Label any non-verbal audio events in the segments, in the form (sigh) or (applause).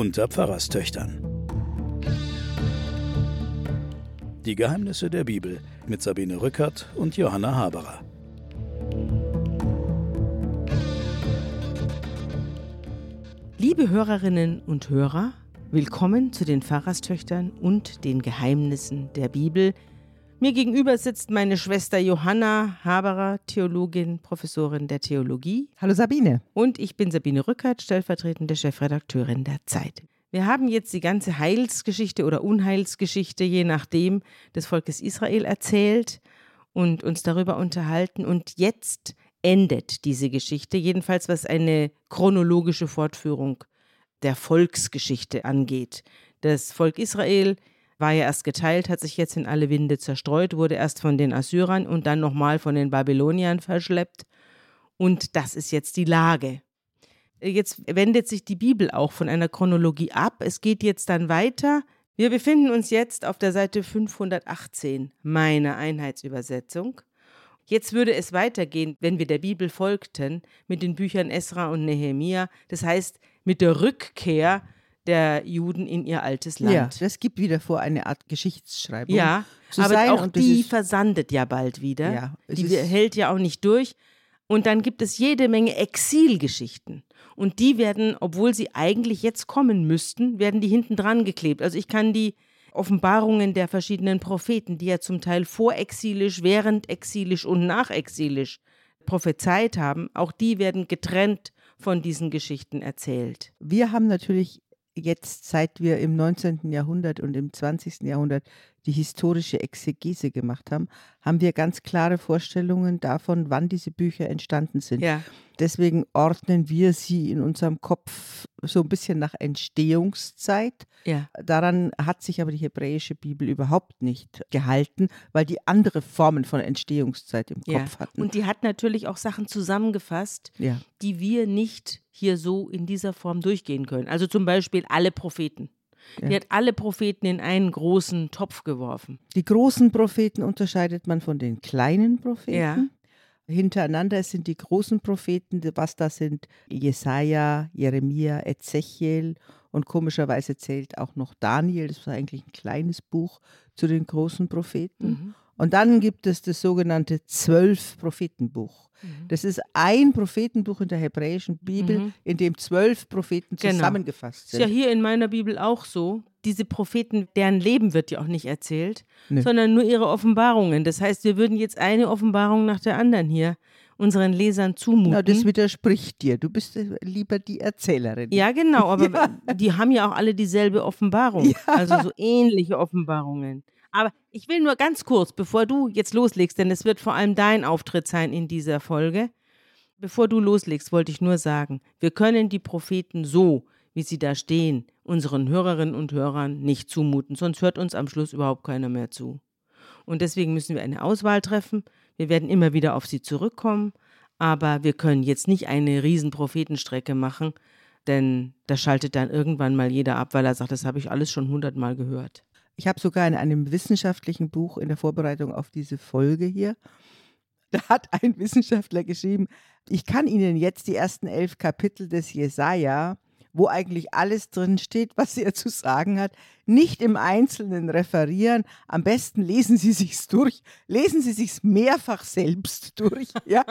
unter Pfarrerstöchtern. Die Geheimnisse der Bibel mit Sabine Rückert und Johanna Haberer. Liebe Hörerinnen und Hörer, willkommen zu den Pfarrerstöchtern und den Geheimnissen der Bibel. Mir gegenüber sitzt meine Schwester Johanna Haberer, Theologin, Professorin der Theologie. Hallo Sabine. Und ich bin Sabine Rückert, stellvertretende Chefredakteurin der Zeit. Wir haben jetzt die ganze Heilsgeschichte oder Unheilsgeschichte, je nachdem, des Volkes Israel erzählt und uns darüber unterhalten. Und jetzt endet diese Geschichte, jedenfalls was eine chronologische Fortführung der Volksgeschichte angeht. Das Volk Israel war ja erst geteilt, hat sich jetzt in alle Winde zerstreut, wurde erst von den Assyrern und dann nochmal von den Babyloniern verschleppt. Und das ist jetzt die Lage. Jetzt wendet sich die Bibel auch von einer Chronologie ab. Es geht jetzt dann weiter. Wir befinden uns jetzt auf der Seite 518 meiner Einheitsübersetzung. Jetzt würde es weitergehen, wenn wir der Bibel folgten, mit den Büchern Esra und Nehemia, das heißt mit der Rückkehr der Juden in ihr altes Land. Ja, das gibt wieder vor eine Art Geschichtsschreibung. Ja, aber auch die versandet ja bald wieder. Ja, die hält ja auch nicht durch. Und dann gibt es jede Menge Exilgeschichten. Und die werden, obwohl sie eigentlich jetzt kommen müssten, werden die hinten dran geklebt. Also ich kann die Offenbarungen der verschiedenen Propheten, die ja zum Teil vorexilisch, währendexilisch und nachexilisch prophezeit haben, auch die werden getrennt von diesen Geschichten erzählt. Wir haben natürlich jetzt, seit wir im 19. Jahrhundert und im 20. Jahrhundert die historische Exegese gemacht haben, haben wir ganz klare Vorstellungen davon, wann diese Bücher entstanden sind. Ja. Deswegen ordnen wir sie in unserem Kopf so ein bisschen nach Entstehungszeit. Ja. Daran hat sich aber die hebräische Bibel überhaupt nicht gehalten, weil die andere Formen von Entstehungszeit im ja. Kopf hatten. Und die hat natürlich auch Sachen zusammengefasst, ja. die wir nicht hier so in dieser Form durchgehen können. Also zum Beispiel alle Propheten. Ja. Die hat alle Propheten in einen großen Topf geworfen. Die großen Propheten unterscheidet man von den kleinen Propheten. Hintereinander sind die großen Propheten, was da sind Jesaja, Jeremia, Ezechiel und komischerweise zählt auch noch Daniel, das war eigentlich ein kleines Buch zu den großen Propheten. Mhm. Und dann gibt es das sogenannte Zwölf-Prophetenbuch. Mhm. Das ist ein Prophetenbuch in der hebräischen Bibel, Mhm. in dem zwölf Propheten Genau. zusammengefasst Ist ja sind. hier in meiner Bibel auch so. Diese Propheten, deren Leben wird ja auch nicht erzählt, Nö. sondern nur ihre Offenbarungen. Das heißt, wir würden jetzt eine Offenbarung nach der anderen hier unseren Lesern zumuten. Na, das widerspricht dir. Du bist äh, lieber die Erzählerin. ja, genau, aber (laughs) die haben ja auch alle dieselbe Offenbarung. Also so ähnliche Offenbarungen. Aber ich will nur ganz kurz, bevor du jetzt loslegst, denn es wird vor allem dein Auftritt sein in dieser Folge. Bevor du loslegst, wollte ich nur sagen, wir können die Propheten so, wie sie da stehen, unseren Hörerinnen und Hörern nicht zumuten, sonst hört uns am Schluss überhaupt keiner mehr zu. Und deswegen müssen wir eine Auswahl treffen. Wir werden immer wieder auf sie zurückkommen, aber wir können jetzt nicht eine riesen Prophetenstrecke machen, denn da schaltet dann irgendwann mal jeder ab, weil er sagt, das habe ich alles schon hundertmal gehört. Ich habe sogar in einem wissenschaftlichen Buch in der Vorbereitung auf diese Folge hier, da hat ein Wissenschaftler geschrieben, ich kann Ihnen jetzt die ersten elf Kapitel des Jesaja, wo eigentlich alles drin steht, was er zu sagen hat, nicht im Einzelnen referieren. Am besten lesen Sie sich's durch, lesen Sie sich's mehrfach selbst durch. (laughs) Ja,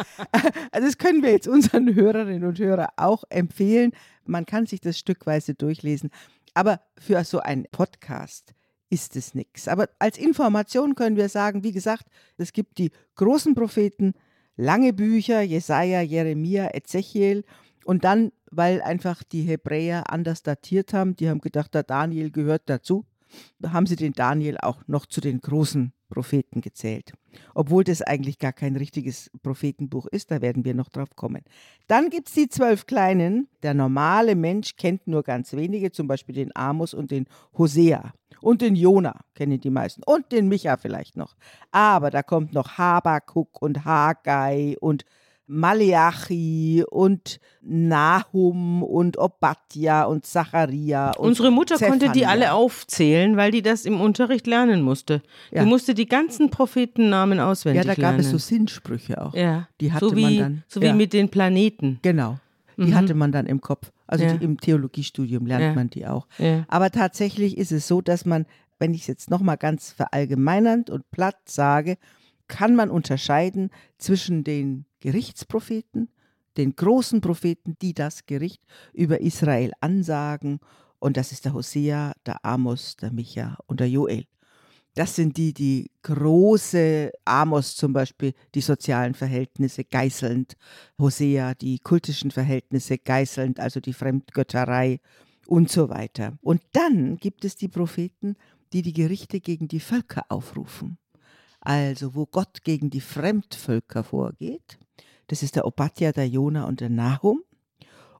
also das können wir jetzt unseren Hörerinnen und Hörern auch empfehlen. Man kann sich das stückweise durchlesen, aber für so einen Podcast ist es nichts. Aber als Information können wir sagen, wie gesagt, es gibt die großen Propheten, lange Bücher, Jesaja, Jeremia, Ezechiel und dann, weil einfach die Hebräer anders datiert haben, die haben gedacht, der Daniel gehört dazu, haben sie den Daniel auch noch zu den großen Propheten gezählt. Obwohl das eigentlich gar kein richtiges Prophetenbuch ist, da werden wir noch drauf kommen. Dann gibt es die zwölf Kleinen. Der normale Mensch kennt nur ganz wenige, zum Beispiel den Amos und den Hosea. Und den Jona kennen die meisten. Und den Micha vielleicht noch. Aber da kommt noch Habakuk und Haggai und Maleachi und Nahum und Obadja und Zacharia. Und Unsere Mutter konnte die Zephania. alle aufzählen, weil die das im Unterricht lernen musste. Ja. Die musste die ganzen Prophetennamen auswendig Ja, da lernen. gab es so Sinnsprüche auch. ja. Die hatte so wie, man dann. So wie ja. mit den Planeten. Genau. Die Mhm. hatte man dann im Kopf. Also Ja. die, im Theologiestudium lernt man die auch. Aber tatsächlich ist es so, dass man, wenn ich es jetzt nochmal ganz verallgemeinernd und platt sage, kann man unterscheiden zwischen den Gerichtspropheten, den großen Propheten, die das Gericht über Israel ansagen. Und das ist der Hosea, der Amos, der Micha und der Joel. Das sind die, die große, Amos zum Beispiel, die sozialen Verhältnisse geißelnd, Hosea, die kultischen Verhältnisse geißelnd, also die Fremdgötterei und so weiter. Und dann gibt es die Propheten, die die Gerichte gegen die Völker aufrufen. Also wo Gott gegen die Fremdvölker vorgeht. Das ist der Obadja, der Jona und der Nahum.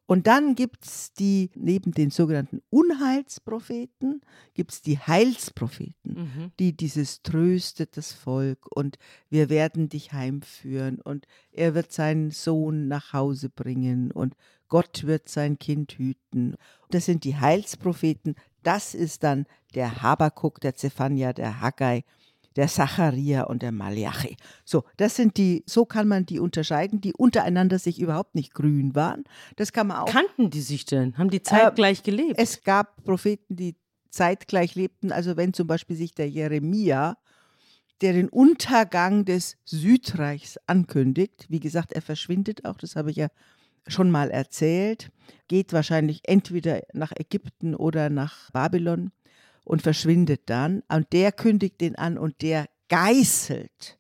Und dann gibt es die, neben den sogenannten Unheilspropheten, gibt es die Heilspropheten Mhm. die dieses tröstet das Volk und wir werden dich heimführen und er wird seinen Sohn nach Hause bringen und Gott wird sein Kind hüten. Das sind die Heilspropheten. Das ist dann der Habakuk, der Zephania, der Haggai, der Zacharia und der Malachi. So, das sind die, so kann man die unterscheiden, die untereinander sich überhaupt nicht grün waren. Das kann man auch Kannten die sich denn? Haben die zeitgleich gelebt? es gab Propheten, die zeitgleich lebten. Also wenn zum Beispiel sich der Jeremia, der den Untergang des Südreichs ankündigt, wie gesagt, er verschwindet auch, das habe ich ja schon mal erzählt, geht wahrscheinlich entweder nach Ägypten oder nach Babylon und verschwindet dann. Und der kündigt den an und der geißelt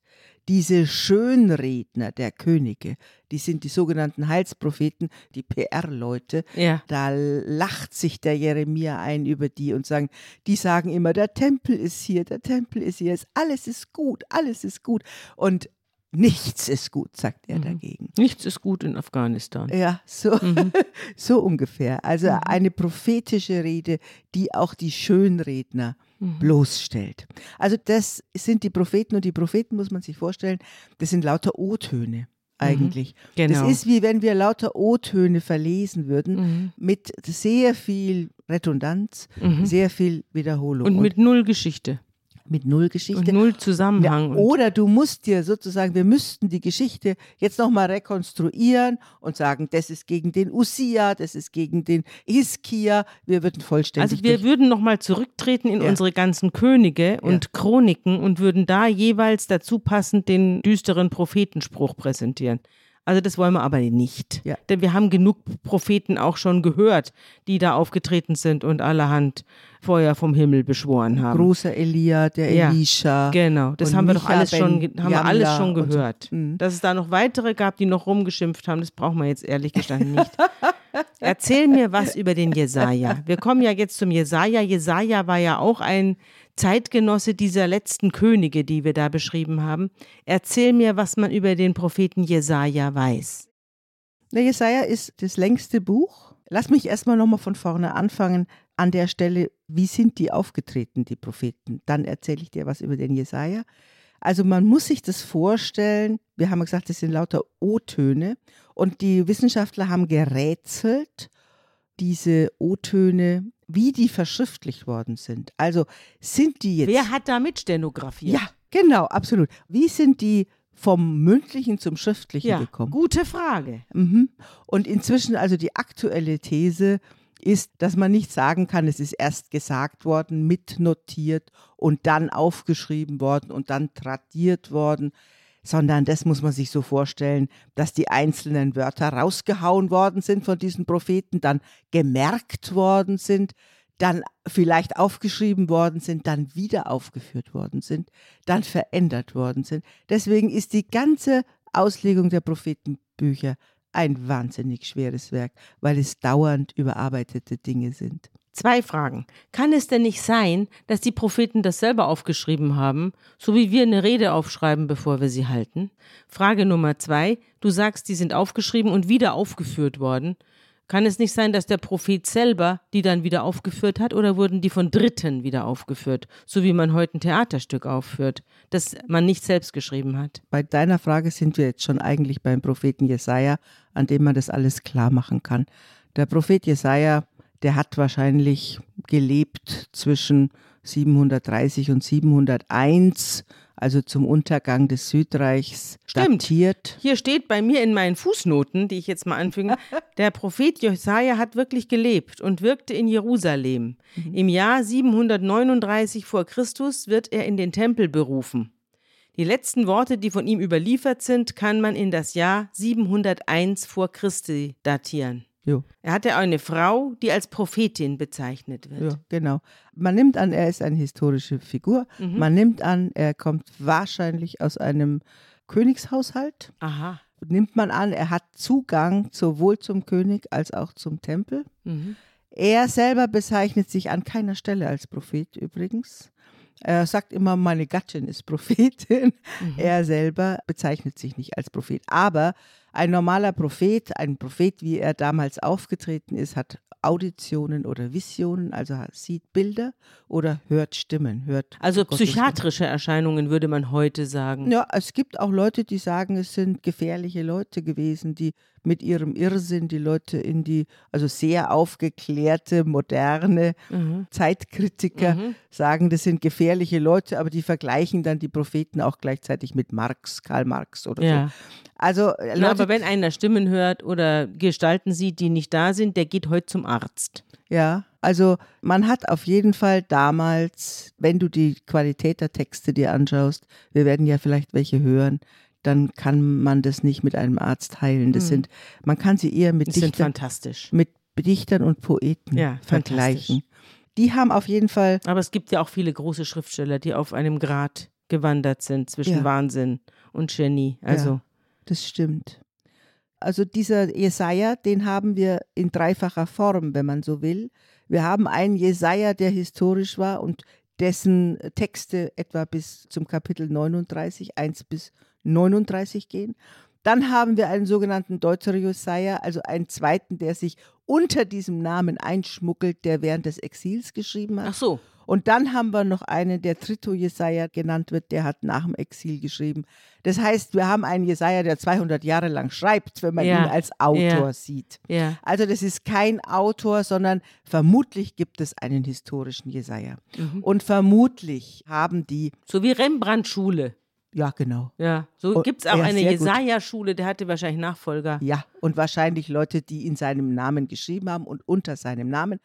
diese Schönredner der Könige, die sind die sogenannten Heilspropheten, die PR-Leute, ja. da lacht sich der Jeremia ein über die und sagen, die sagen immer, der Tempel ist hier, der Tempel ist hier, es- alles ist gut, alles ist gut. Und nichts ist gut, sagt er Mhm. dagegen. Nichts ist gut in Afghanistan. Ja, so, Mhm. (laughs) so ungefähr. Also eine prophetische Rede, die auch die Schönredner Mhm. bloßstellt. Also das sind die Propheten und die Propheten muss man sich vorstellen, das sind lauter O-Töne eigentlich. Genau. Das ist wie wenn wir lauter O-Töne verlesen würden Mhm. mit sehr viel Redundanz, Mhm. sehr viel Wiederholung Und mit null Geschichte. Mit null Und Geschichte. null Ja, Zusammenhang. und, oder du musst dir sozusagen, wir müssten die Geschichte jetzt nochmal rekonstruieren und sagen, das ist gegen den Usia, das ist gegen den Hiskia. Wir würden vollständig. also wir durch- würden nochmal zurücktreten in Ja. unsere ganzen Könige und Chroniken und würden da jeweils dazu passend den düsteren Prophetenspruch präsentieren. Also das wollen wir aber nicht. Ja. Denn wir haben genug Propheten auch schon gehört, die da aufgetreten sind und allerhand Feuer vom Himmel beschworen haben. großer Elia, der Ja, Elisha. Genau, das haben wir doch alles schon, ben haben wir alles schon und so. gehört. Mhm. Dass es da noch weitere gab, die noch rumgeschimpft haben, das brauchen wir jetzt ehrlich gestanden nicht. (laughs) Erzähl mir was über den Jesaja. Wir kommen ja jetzt zum Jesaja. Jesaja war ja auch ein Zeitgenosse dieser letzten Könige, die wir da beschrieben haben. Erzähl mir, was man über den Propheten Jesaja weiß. Der Jesaja ist das längste Buch. Lass mich erstmal nochmal von vorne anfangen. An der Stelle, wie sind die aufgetreten, die Propheten? Dann erzähle ich dir was über den Jesaja. Also man muss sich das vorstellen. Wir haben gesagt, das sind lauter O-Töne. Und die Wissenschaftler haben gerätselt, diese O-Töne, wie die verschriftlicht worden sind. Also sind die jetzt. Wer hat da mitstenografiert? Ja, genau, absolut. Wie sind die vom Mündlichen zum Schriftlichen ja gekommen? gute Frage. Mhm. Und inzwischen also die aktuelle These ist, dass man nicht sagen kann, es ist erst gesagt worden, mitnotiert und dann aufgeschrieben worden und dann tradiert worden, sondern das muss man sich so vorstellen, dass die einzelnen Wörter rausgehauen worden sind von diesen Propheten, dann gemerkt worden sind, dann vielleicht aufgeschrieben worden sind, dann wieder aufgeführt worden sind, dann verändert worden sind. Deswegen ist die ganze Auslegung der Prophetenbücher ein wahnsinnig schweres Werk, weil es dauernd überarbeitete Dinge sind. Zwei Fragen. Kann es denn nicht sein, dass die Propheten das selber aufgeschrieben haben, so wie wir eine Rede aufschreiben, bevor wir sie halten? Frage Nummer zwei. Du sagst, die sind aufgeschrieben und wieder aufgeführt worden. Kann es nicht sein, dass der Prophet selber die dann wieder aufgeführt hat oder wurden die von Dritten wieder aufgeführt, so wie man heute ein Theaterstück aufführt, das man nicht selbst geschrieben hat? Bei deiner Frage sind wir jetzt schon eigentlich beim Propheten Jesaja, an dem man das alles klar machen kann. Der Prophet Jesaja, der hat wahrscheinlich gelebt zwischen 730 und 701, also zum Untergang des Südreichs Stimmt. datiert. Hier steht bei mir in meinen Fußnoten, die ich jetzt mal anfüge, (laughs) der Prophet Jesaja hat wirklich gelebt und wirkte in Jerusalem. Im Jahr 739 vor Christus wird er in den Tempel berufen. Die letzten Worte, die von ihm überliefert sind, kann man in das Jahr 701 vor Christi datieren. Jo. Er hatte eine Frau, die als Prophetin bezeichnet wird. Ja, genau. Man nimmt an, er ist eine historische Figur. Mhm. Man nimmt an, er kommt wahrscheinlich aus einem Königshaushalt. Aha. Nimmt man an, er hat Zugang sowohl zum König als auch zum Tempel. Mhm. Er selber bezeichnet sich an keiner Stelle als Prophet übrigens. Er sagt immer, meine Gattin ist Prophetin. Er selber bezeichnet sich nicht als Prophet. Aber ein normaler Prophet, ein Prophet, wie er damals aufgetreten ist, hat Auditionen oder Visionen, also sieht Bilder oder hört Stimmen, hört Also Gottes Stimme. psychiatrische Erscheinungen würde man heute sagen. Ja, es gibt auch Leute, die sagen, es sind gefährliche Leute gewesen, die mit ihrem Irrsinn die Leute in die, also sehr aufgeklärte, moderne Mhm. Zeitkritiker Mhm. sagen, das sind gefährliche Leute, aber die vergleichen dann die Propheten auch gleichzeitig mit Marx, Karl Marx oder Ja. so. Also äh, Na, Leute, aber wenn einer Stimmen hört oder Gestalten sieht, die nicht da sind, der geht heute zum Arzt. ja, also man hat auf jeden Fall damals, wenn du die Qualität der Texte dir anschaust, wir werden ja vielleicht welche hören, dann kann man das nicht mit einem Arzt heilen. Das Mhm. sind, man kann sie eher mit sind Dichtern, fantastisch. mit Dichtern und Poeten Ja, vergleichen. Die haben auf jeden Fall, Aber es gibt ja auch viele große Schriftsteller, die auf einem Grad gewandert sind zwischen Ja. Wahnsinn und Genie. Also, das stimmt. Also dieser Jesaja, den haben wir in dreifacher Form, wenn man so will. Wir haben einen Jesaja, der historisch war und dessen Texte etwa bis zum Kapitel 39, 1 bis 39 gehen. Dann haben wir einen sogenannten Deuter Jesaja, also einen zweiten, der sich unter diesem Namen einschmuggelt, der während des Exils geschrieben hat. ach so. Und dann haben wir noch einen, der Trito Jesaja genannt wird, der hat nach dem Exil geschrieben. Das heißt, wir haben einen Jesaja, der 200 Jahre lang schreibt, wenn man Ja, ihn als Autor ja. sieht. Ja. Also das ist kein Autor, sondern vermutlich gibt es einen historischen Jesaja. Mhm. Und vermutlich haben die, So wie Rembrandt-Schule. Ja genau, Ja. So Oh, gibt es auch ja, eine. Jesaja-Schule, der hatte wahrscheinlich Nachfolger. ja, und wahrscheinlich Leute, die in seinem Namen geschrieben haben und unter seinem Namen.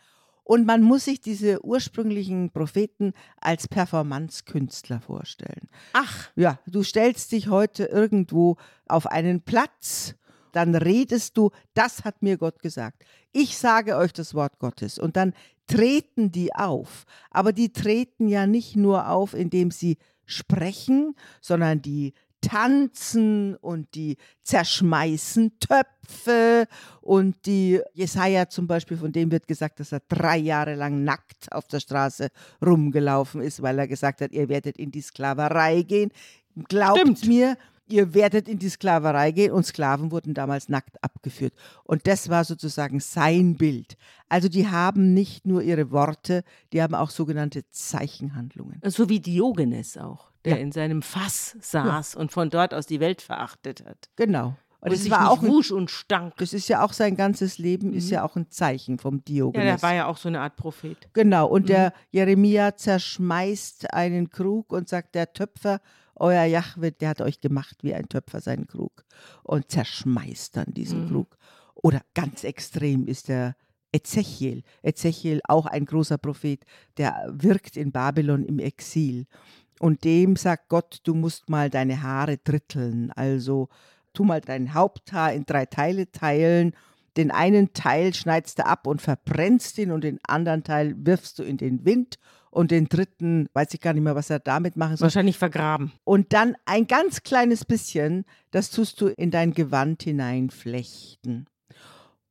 Und man muss sich diese ursprünglichen Propheten als Performanzkünstler vorstellen. Ach, Ja, du stellst dich heute irgendwo auf einen Platz, dann redest du, das hat mir Gott gesagt. Ich sage euch das Wort Gottes. Und dann treten die auf. Aber die treten ja nicht nur auf, indem sie sprechen, sondern die tanzen und die zerschmeißen Töpfe und die Jesaja zum Beispiel, von dem wird gesagt, dass er drei Jahre lang nackt auf der Straße rumgelaufen ist, weil er gesagt hat, ihr werdet in die Sklaverei gehen. Glaubt Stimmt. mir, ihr werdet in die Sklaverei gehen und Sklaven wurden damals nackt abgeführt. Und das war sozusagen sein Bild. Also die haben nicht nur ihre Worte, die haben auch sogenannte Zeichenhandlungen. so wie Diogenes auch, der Ja. in seinem Fass saß und von dort aus die Welt verachtet hat. Genau. Und Und das war auch wusch und stank. das ist ja auch sein ganzes Leben, ist ja auch ein Zeichen vom Ja, Diogenes. der war ja auch so eine Art Prophet. Genau, und der Mhm. Jeremia zerschmeißt einen Krug und sagt, der Töpfer, euer Jahwe, der hat euch gemacht wie ein Töpfer seinen Krug und zerschmeißt dann diesen Mhm. Krug. Oder ganz extrem ist der Ezechiel. Ezechiel, auch ein großer Prophet, der wirkt in Babylon im Exil. Und dem sagt Gott, du musst mal deine Haare dritteln, also tu mal dein Haupthaar in drei Teile teilen den einen Teil schneidest du ab und verbrennst ihn und den anderen Teil wirfst du in den Wind und den dritten, weiß ich gar nicht mehr, was er damit machen soll. Wahrscheinlich vergraben. Und dann ein ganz kleines bisschen, das tust du in dein Gewand hineinflechten.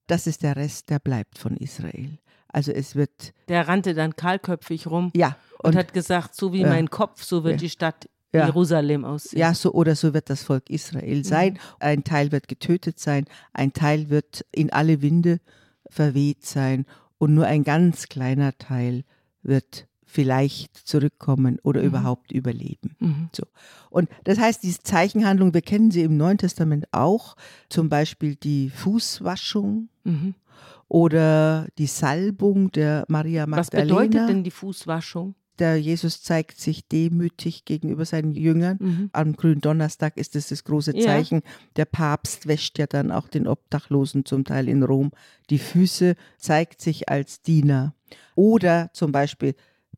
Das ist der Rest, der bleibt von Israel. Also es wird, Der rannte dann kahlköpfig rum ja, und, und, hat gesagt, so wie Ja. mein Kopf, so wird Ja. die Stadt Ja. Jerusalem aussehen. ja, so oder so wird das Volk Israel sein. Ein Teil wird getötet sein, ein Teil wird in alle Winde verweht sein und nur ein ganz kleiner Teil wird vielleicht zurückkommen oder überhaupt überleben. Mhm. So. Und das heißt, diese Zeichenhandlung, wir kennen sie im Neuen Testament auch, zum Beispiel die Fußwaschung Mhm. oder die Salbung der Maria Was Magdalena. bedeutet denn die Fußwaschung? Der Jesus zeigt sich demütig gegenüber seinen Jüngern. Mhm. Am grünen Donnerstag ist es das große Ja. Zeichen. Der Papst wäscht ja dann auch den Obdachlosen zum Teil in Rom die Füße, zeigt sich als Diener. Oder zum Beispiel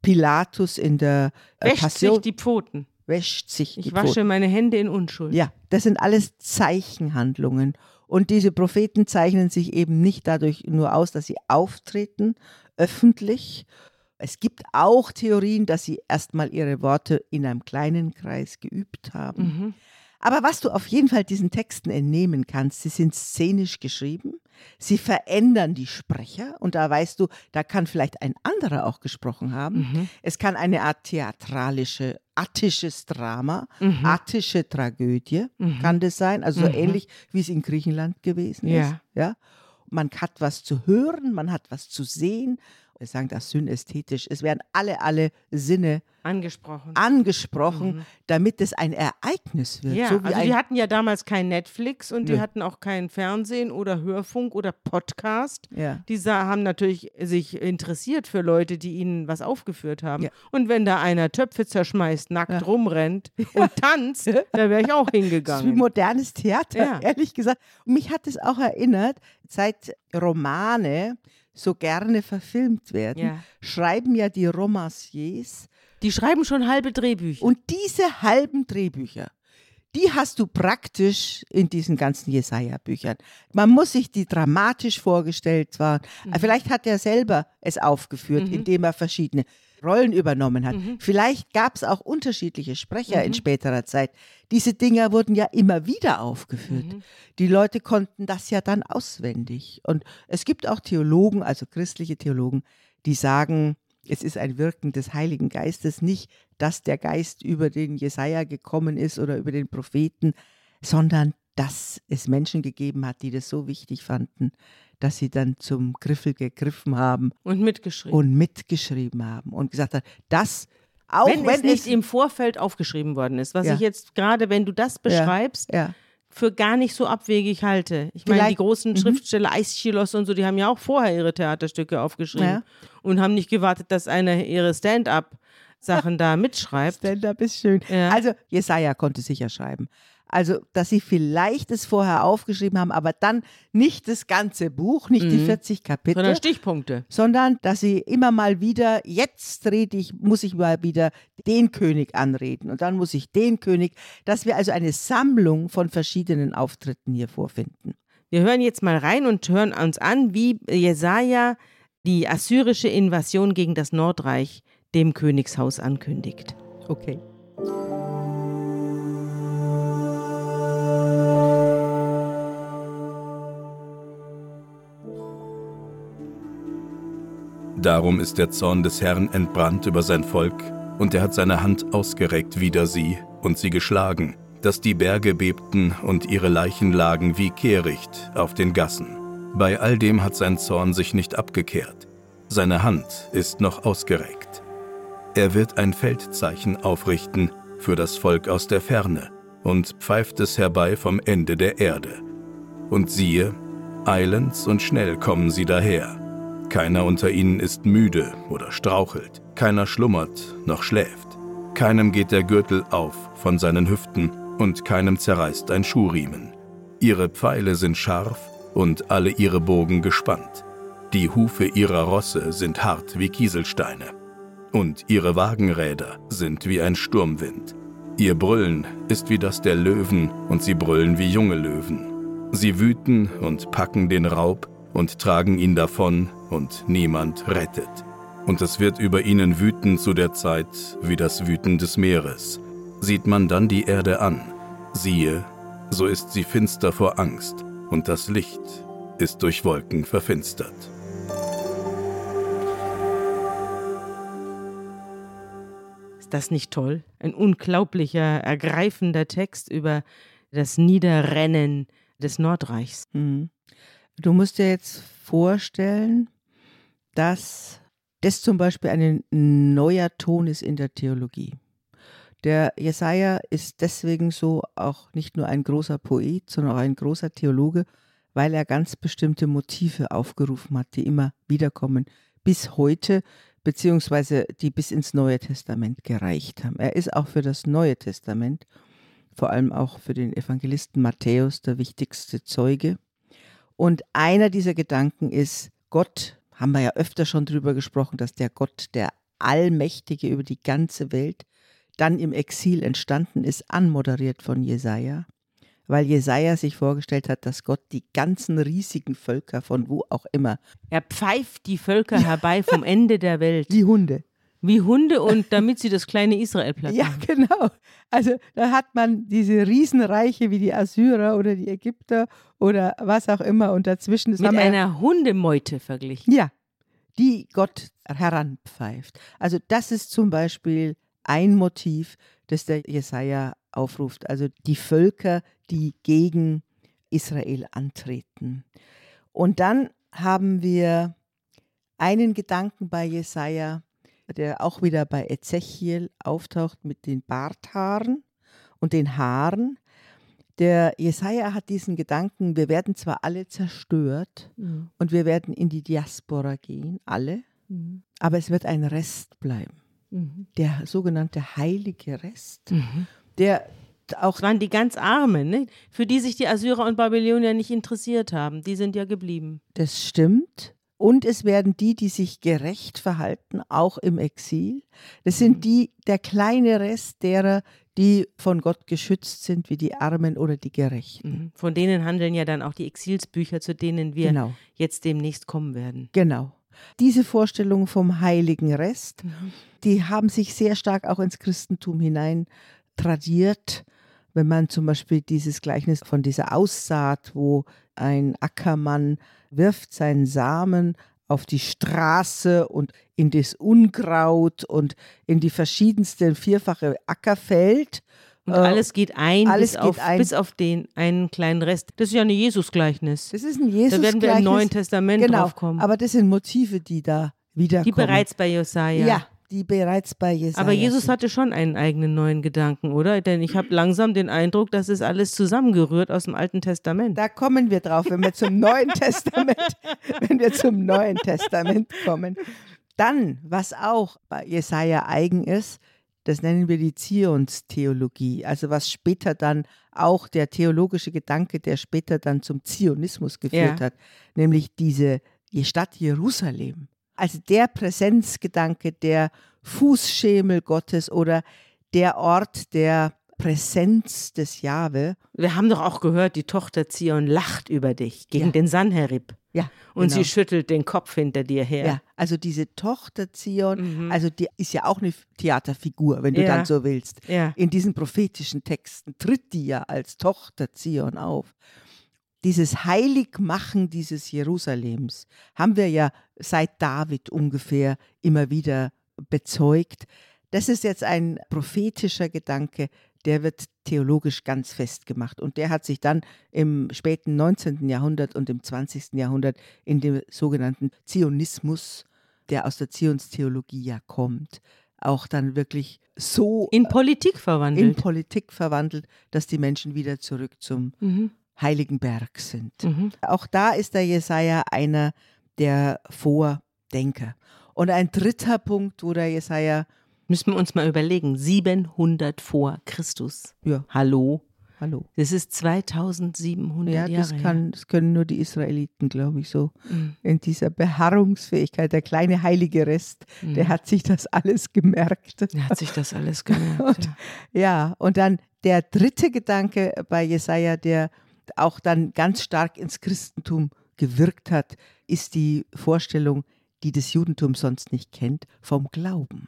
Pilatus in der äh, Wäscht Passion sich die Pfoten. wäscht sich Ich die wasche Pfoten. meine Hände in Unschuld. Ja, das sind alles Zeichenhandlungen. Und diese Propheten zeichnen sich eben nicht dadurch nur aus, dass sie auftreten, öffentlich. Es gibt auch Theorien, dass sie erstmal ihre Worte in einem kleinen Kreis geübt haben. Mhm. Aber was du auf jeden Fall diesen Texten entnehmen kannst, sie sind szenisch geschrieben, sie verändern die Sprecher und da weißt du, da kann vielleicht ein anderer auch gesprochen haben. Mhm. Es kann eine Art theatralische, attisches Drama, Mhm. attische Tragödie Mhm. kann das sein, also so Mhm. ähnlich wie es in Griechenland gewesen Ja. ist. Ja? Man hat was zu hören, man hat was zu sehen. Wir sagen das synästhetisch. Es werden alle, alle Sinne Angesprochen. angesprochen, Mhm. damit es ein Ereignis wird. Ja, so also die hatten ja damals kein Netflix und die Nö. hatten auch kein Fernsehen oder Hörfunk oder Podcast. ja. Die haben natürlich sich interessiert für Leute, die ihnen was aufgeführt haben. Ja. Und wenn da einer Töpfe zerschmeißt, nackt Ja. rumrennt (laughs) und tanzt, da wäre ich auch (laughs) Das ist wie hingegangen. modernes Theater, Ja. ehrlich gesagt. Und mich hat es auch erinnert, seit Romane so gerne verfilmt werden, Ja. schreiben ja die Romanciers Die schreiben schon halbe Drehbücher. und diese halben Drehbücher, die hast du praktisch in diesen ganzen Jesaja-Büchern. Man muss sich die dramatisch vorgestellt waren. Vielleicht hat er selber es aufgeführt, Mhm. indem er verschiedene Rollen übernommen hat. Mhm. Vielleicht gab es auch unterschiedliche Sprecher in Mhm. späterer Zeit. Diese Dinger wurden ja immer wieder aufgeführt. Mhm. Die Leute konnten das ja dann auswendig. Und es gibt auch Theologen, also christliche Theologen, die sagen, es ist ein Wirken des Heiligen Geistes, nicht, dass der Geist über den Jesaja gekommen ist oder über den Propheten, sondern dass es Menschen gegeben hat, die das so wichtig fanden, dass sie dann zum Griffel gegriffen haben und mitgeschrieben. und mitgeschrieben haben und gesagt haben, das, auch wenn, wenn, es nicht im Vorfeld aufgeschrieben worden ist, was Ja. ich jetzt gerade, wenn du das beschreibst, ja, für gar nicht so abwegig halte. Ich meine, die großen mhm. Schriftsteller, Aeschylus und so, die haben ja auch vorher ihre Theaterstücke aufgeschrieben Ja. und haben nicht gewartet, dass einer ihre Stand-up-Sachen da mitschreibt. Stand-up ist schön. Ja. Also Jesaja konnte sicher schreiben. Also, dass sie vielleicht es vorher aufgeschrieben haben, aber dann nicht das ganze Buch, nicht die Mhm. 40 Kapitel, Sondern Stichpunkte. sondern dass sie immer mal wieder, jetzt rede ich, muss ich mal wieder den König anreden und dann muss ich den König, dass wir also eine Sammlung von verschiedenen Auftritten hier vorfinden. Wir hören jetzt mal rein und hören uns an, wie Jesaja die assyrische Invasion gegen das Nordreich dem Königshaus ankündigt. Okay. Darum ist der Zorn des Herrn entbrannt über sein Volk, und er hat seine Hand ausgereckt wider sie und sie geschlagen, dass die Berge bebten und ihre Leichen lagen wie Kehricht auf den Gassen. Bei all dem hat sein Zorn sich nicht abgekehrt, seine Hand ist noch ausgereckt. Er wird ein Feldzeichen aufrichten für das Volk aus der Ferne und pfeift es herbei vom Ende der Erde. Und siehe, eilends und schnell kommen sie daher. Keiner unter ihnen ist müde oder strauchelt, keiner schlummert noch schläft. Keinem geht der Gürtel auf von seinen Hüften und keinem zerreißt ein Schuhriemen. Ihre Pfeile sind scharf und alle ihre Bogen gespannt. Die Hufe ihrer Rosse sind hart wie Kieselsteine und ihre Wagenräder sind wie ein Sturmwind. Ihr Brüllen ist wie das der Löwen und sie brüllen wie junge Löwen. Sie wüten und packen den Raub und tragen ihn davon und niemand rettet. Und es wird über ihnen wüten zu der Zeit wie das Wüten des Meeres. Sieht man dann die Erde an, siehe, so ist sie finster vor Angst und das Licht ist durch Wolken verfinstert. Ist das nicht toll? Ein unglaublicher, ergreifender Text über das Niederrennen des Nordreichs. Mhm. Du musst dir jetzt vorstellen, dass das zum Beispiel ein neuer Ton ist in der Theologie. Der Jesaja ist deswegen so auch nicht nur ein großer Poet, sondern auch ein großer Theologe, weil er ganz bestimmte Motive aufgerufen hat, die immer wiederkommen. Bis heute beziehungsweise die bis ins Neue Testament gereicht haben. Er ist auch für das Neue Testament, vor allem auch für den Evangelisten Matthäus, der wichtigste Zeuge. Und einer dieser Gedanken ist, Gott, haben wir ja öfter schon drüber gesprochen, dass der Gott, der Allmächtige über die ganze Welt, dann im Exil entstanden ist, anmoderiert von Jesaja weil Jesaja sich vorgestellt hat, dass Gott die ganzen riesigen Völker von wo auch immer. Er pfeift die Völker herbei vom Ende der (laughs) Welt. Wie Hunde. Wie Hunde und damit sie das kleine Israel platt Ja, genau. Also da hat man diese Riesenreiche wie die Assyrer oder die Ägypter oder was auch immer und dazwischen. Das Mit einer Hundemeute verglichen. Ja, die Gott heranpfeift. Also das ist zum Beispiel ein Motiv, das der Jesaja aufruft. Also die Völker, die gegen Israel antreten. Und dann haben wir einen Gedanken bei Jesaja, der auch wieder bei Ezechiel auftaucht mit den Barthaaren und den Haaren. Der Jesaja hat diesen Gedanken, wir werden zwar alle zerstört mhm. und wir werden in die Diaspora gehen, alle, mhm. aber es wird ein Rest bleiben. Mhm. Der sogenannte heilige Rest, mhm. der auch. Das waren die ganz Armen, ne? für die sich die Assyrer und Babylonier nicht interessiert haben. Die sind ja geblieben. Das stimmt. Und es werden die, die sich gerecht verhalten, auch im Exil. Das sind mhm. die, der kleine Rest derer, die von Gott geschützt sind, wie die Armen oder die Gerechten. Mhm. Von denen handeln ja dann auch die Exilsbücher, zu denen wir genau. jetzt demnächst kommen werden. Genau. Diese Vorstellung vom heiligen Rest, mhm. die haben sich sehr stark auch ins Christentum hinein tradiert wenn man zum Beispiel dieses Gleichnis von dieser Aussaat, wo ein Ackermann wirft seinen Samen auf die Straße und in das Unkraut und in die verschiedensten vierfache Ackerfeld. Und äh, alles geht ein, alles bis, geht auf, ein. bis auf den einen kleinen Rest. Das ist ja ein Jesus-Gleichnis. Das ist ein Jesus-Gleichnis. Da werden wir im Neuen Testament genau, drauf kommen. Aber das sind Motive, die da wiederkommen. Die bereits bei Josaja. Ja, die bereits bei Jesaja Aber Jesus sind. hatte schon einen eigenen neuen Gedanken, oder? Denn ich habe langsam den Eindruck, das ist alles zusammengerührt aus dem Alten Testament. Da kommen wir drauf, wenn wir zum Neuen (laughs) Testament, wenn wir zum Neuen Testament kommen. Dann, was auch bei Jesaja eigen ist, das nennen wir die Zionstheologie, also was später dann auch der theologische Gedanke, der später dann zum Zionismus geführt ja. hat, nämlich diese Stadt Jerusalem also der Präsenzgedanke, der Fußschemel Gottes oder der Ort der Präsenz des Jahwe. Wir haben doch auch gehört, die Tochter Zion lacht über dich gegen ja. den Sanherib. Ja. Und genau. sie schüttelt den Kopf hinter dir her. Ja, also diese Tochter Zion, mhm. also die ist ja auch eine Theaterfigur, wenn du ja. dann so willst. Ja. In diesen prophetischen Texten tritt die ja als Tochter Zion auf dieses Heiligmachen dieses Jerusalems haben wir ja seit David ungefähr immer wieder bezeugt. Das ist jetzt ein prophetischer Gedanke, der wird theologisch ganz festgemacht. Und der hat sich dann im späten 19. Jahrhundert und im 20. Jahrhundert in dem sogenannten Zionismus, der aus der Zionstheologie ja kommt, auch dann wirklich so in Politik verwandelt. In Politik verwandelt, dass die Menschen wieder zurück zum mhm. Heiligen Berg sind. Mhm. Auch da ist der Jesaja einer der Vordenker. Und ein dritter Punkt, wo der Jesaja. Müssen wir uns mal überlegen, 700 vor Christus. Ja. Hallo. Hallo. Das ist 2700 ja, Jahre. Ja, das, das können nur die Israeliten, glaube ich, so. Mhm. In dieser Beharrungsfähigkeit. Der kleine heilige Rest, mhm. der hat sich das alles gemerkt. Der hat sich das alles gemerkt. (laughs) und, ja. ja, und dann der dritte Gedanke bei Jesaja, der auch dann ganz stark ins Christentum gewirkt hat, ist die Vorstellung, die das Judentum sonst nicht kennt, vom Glauben.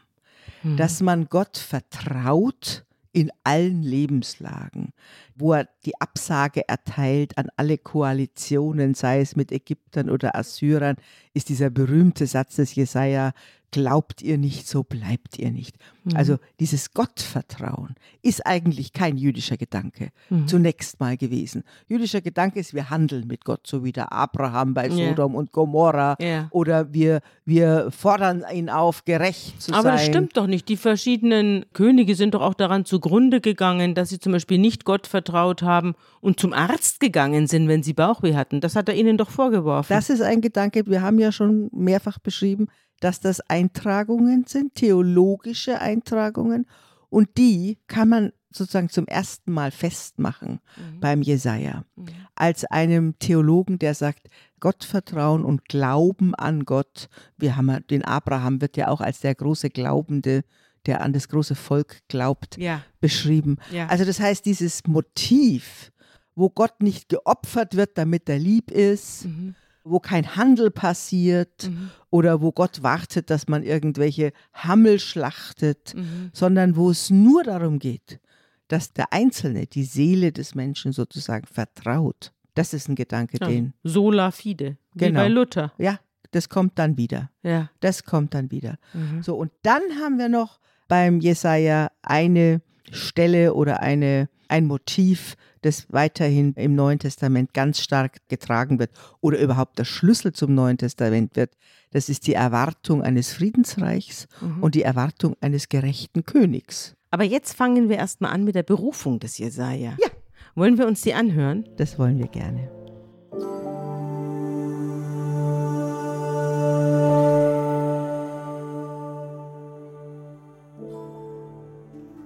Mhm. Dass man Gott vertraut in allen Lebenslagen, wo er die Absage erteilt an alle Koalitionen, sei es mit Ägyptern oder Assyrern, ist dieser berühmte Satz des Jesaja, glaubt ihr nicht, so bleibt ihr nicht. Mhm. Also dieses Gottvertrauen ist eigentlich kein jüdischer Gedanke mhm. zunächst mal gewesen. Jüdischer Gedanke ist, wir handeln mit Gott, so wie der Abraham bei Sodom yeah. und Gomorra yeah. oder wir, wir fordern ihn auf, gerecht zu Aber sein. Aber das stimmt doch nicht. Die verschiedenen Könige sind doch auch daran zugrunde gegangen, dass sie zum Beispiel nicht Gott vertraut haben und zum Arzt gegangen sind, wenn sie Bauchweh hatten. Das hat er ihnen doch vorgeworfen. Das ist ein Gedanke, wir haben ja schon mehrfach beschrieben, dass das Eintragungen sind, theologische Eintragungen. Und die kann man sozusagen zum ersten Mal festmachen mhm. beim Jesaja. Mhm. Als einem Theologen, der sagt, Gottvertrauen und Glauben an Gott. Wir haben den Abraham wird ja auch als der große Glaubende, der an das große Volk glaubt, ja. beschrieben. Ja. Also das heißt, dieses Motiv, wo Gott nicht geopfert wird, damit er lieb ist, mhm. Wo kein Handel passiert mhm. oder wo Gott wartet, dass man irgendwelche Hammel schlachtet, mhm. sondern wo es nur darum geht, dass der Einzelne die Seele des Menschen sozusagen vertraut. Das ist ein Gedanke, ja, den. Sola fide, wie genau. bei Luther. Ja, das kommt dann wieder. Ja. Das kommt dann wieder. Mhm. So, und dann haben wir noch beim Jesaja eine Stelle oder eine, ein Motiv, das weiterhin im Neuen Testament ganz stark getragen wird oder überhaupt der Schlüssel zum Neuen Testament wird. Das ist die Erwartung eines Friedensreichs mhm. und die Erwartung eines gerechten Königs. Aber jetzt fangen wir erstmal an mit der Berufung des Jesaja. Ja. Wollen wir uns die anhören? Das wollen wir gerne.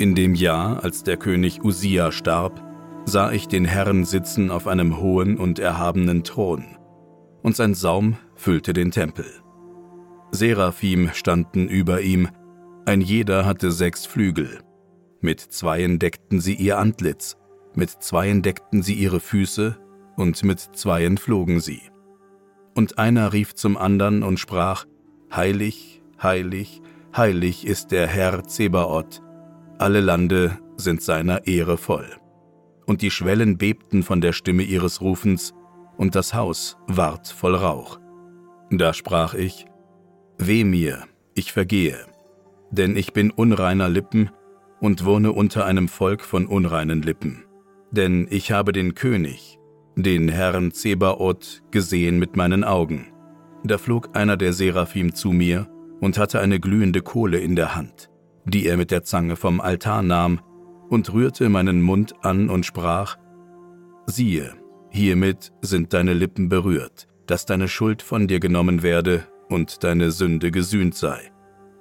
In dem Jahr, als der König Usia starb, sah ich den Herrn sitzen auf einem hohen und erhabenen Thron, und sein Saum füllte den Tempel. Seraphim standen über ihm, ein jeder hatte sechs Flügel. Mit zweien deckten sie ihr Antlitz, mit zweien deckten sie ihre Füße, und mit zweien flogen sie. Und einer rief zum andern und sprach, Heilig, heilig, heilig ist der Herr Zebaoth, alle Lande sind seiner Ehre voll. Und die Schwellen bebten von der Stimme ihres Rufens, und das Haus ward voll Rauch. Da sprach ich, Weh mir, ich vergehe, denn ich bin unreiner Lippen und wohne unter einem Volk von unreinen Lippen. Denn ich habe den König, den Herrn Zebaoth, gesehen mit meinen Augen. Da flog einer der Seraphim zu mir und hatte eine glühende Kohle in der Hand, die er mit der Zange vom Altar nahm und rührte meinen Mund an und sprach, Siehe, hiermit sind deine Lippen berührt, dass deine Schuld von dir genommen werde und deine Sünde gesühnt sei.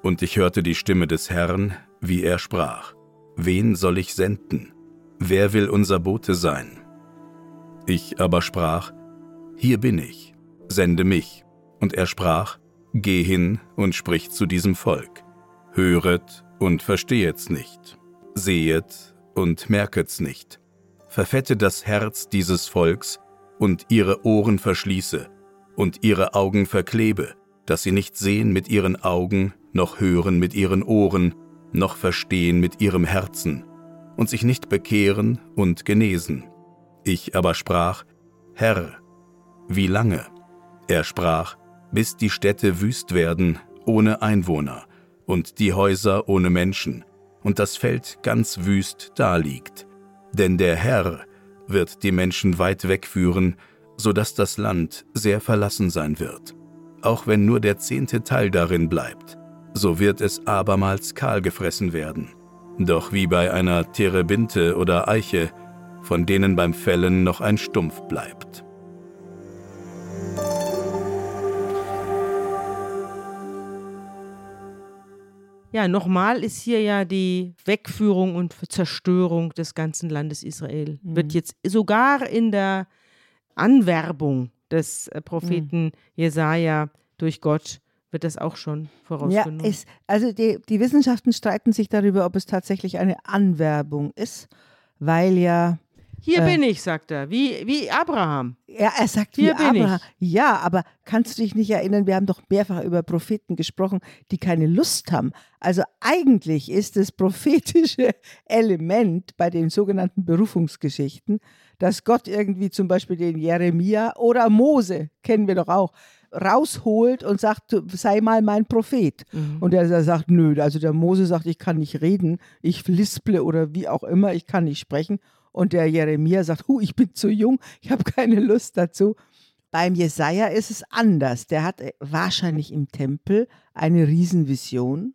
Und ich hörte die Stimme des Herrn, wie er sprach, Wen soll ich senden? Wer will unser Bote sein? Ich aber sprach, Hier bin ich, sende mich. Und er sprach, Geh hin und sprich zu diesem Volk. Höret und verstehet's nicht. Sehet und merket's nicht. Verfette das Herz dieses Volks und ihre Ohren verschließe und ihre Augen verklebe, dass sie nicht sehen mit ihren Augen, noch hören mit ihren Ohren, noch verstehen mit ihrem Herzen und sich nicht bekehren und genesen. Ich aber sprach, Herr, wie lange? Er sprach, bis die Städte wüst werden, ohne Einwohner, und die Häuser ohne Menschen, und das Feld ganz wüst daliegt. Denn der Herr wird die Menschen weit wegführen, so dass das Land sehr verlassen sein wird. Auch wenn nur der zehnte Teil darin bleibt, so wird es abermals kahl gefressen werden. Doch wie bei einer Terebinte oder Eiche, von denen beim Fällen noch ein Stumpf bleibt. Ja, nochmal ist hier ja die Wegführung und Zerstörung des ganzen Landes Israel. Mhm. Wird jetzt sogar in der Anwerbung des äh, Propheten mhm. Jesaja durch Gott wird das auch schon vorausgenommen. Ja, ist, also die, die Wissenschaften streiten sich darüber, ob es tatsächlich eine Anwerbung ist, weil ja hier äh, bin ich, sagt er, wie, wie Abraham. Ja, er sagt Hier wie Abraham. Ich. Ja, aber kannst du dich nicht erinnern, wir haben doch mehrfach über Propheten gesprochen, die keine Lust haben. Also eigentlich ist das prophetische (laughs) Element bei den sogenannten Berufungsgeschichten, dass Gott irgendwie zum Beispiel den Jeremia oder Mose, kennen wir doch auch, rausholt und sagt, sei mal mein Prophet. Mhm. Und er sagt, nö, also der Mose sagt, ich kann nicht reden, ich lisple oder wie auch immer, ich kann nicht sprechen. Und der Jeremia sagt, hu, ich bin zu jung, ich habe keine Lust dazu. Beim Jesaja ist es anders. Der hat äh, wahrscheinlich im Tempel eine Riesenvision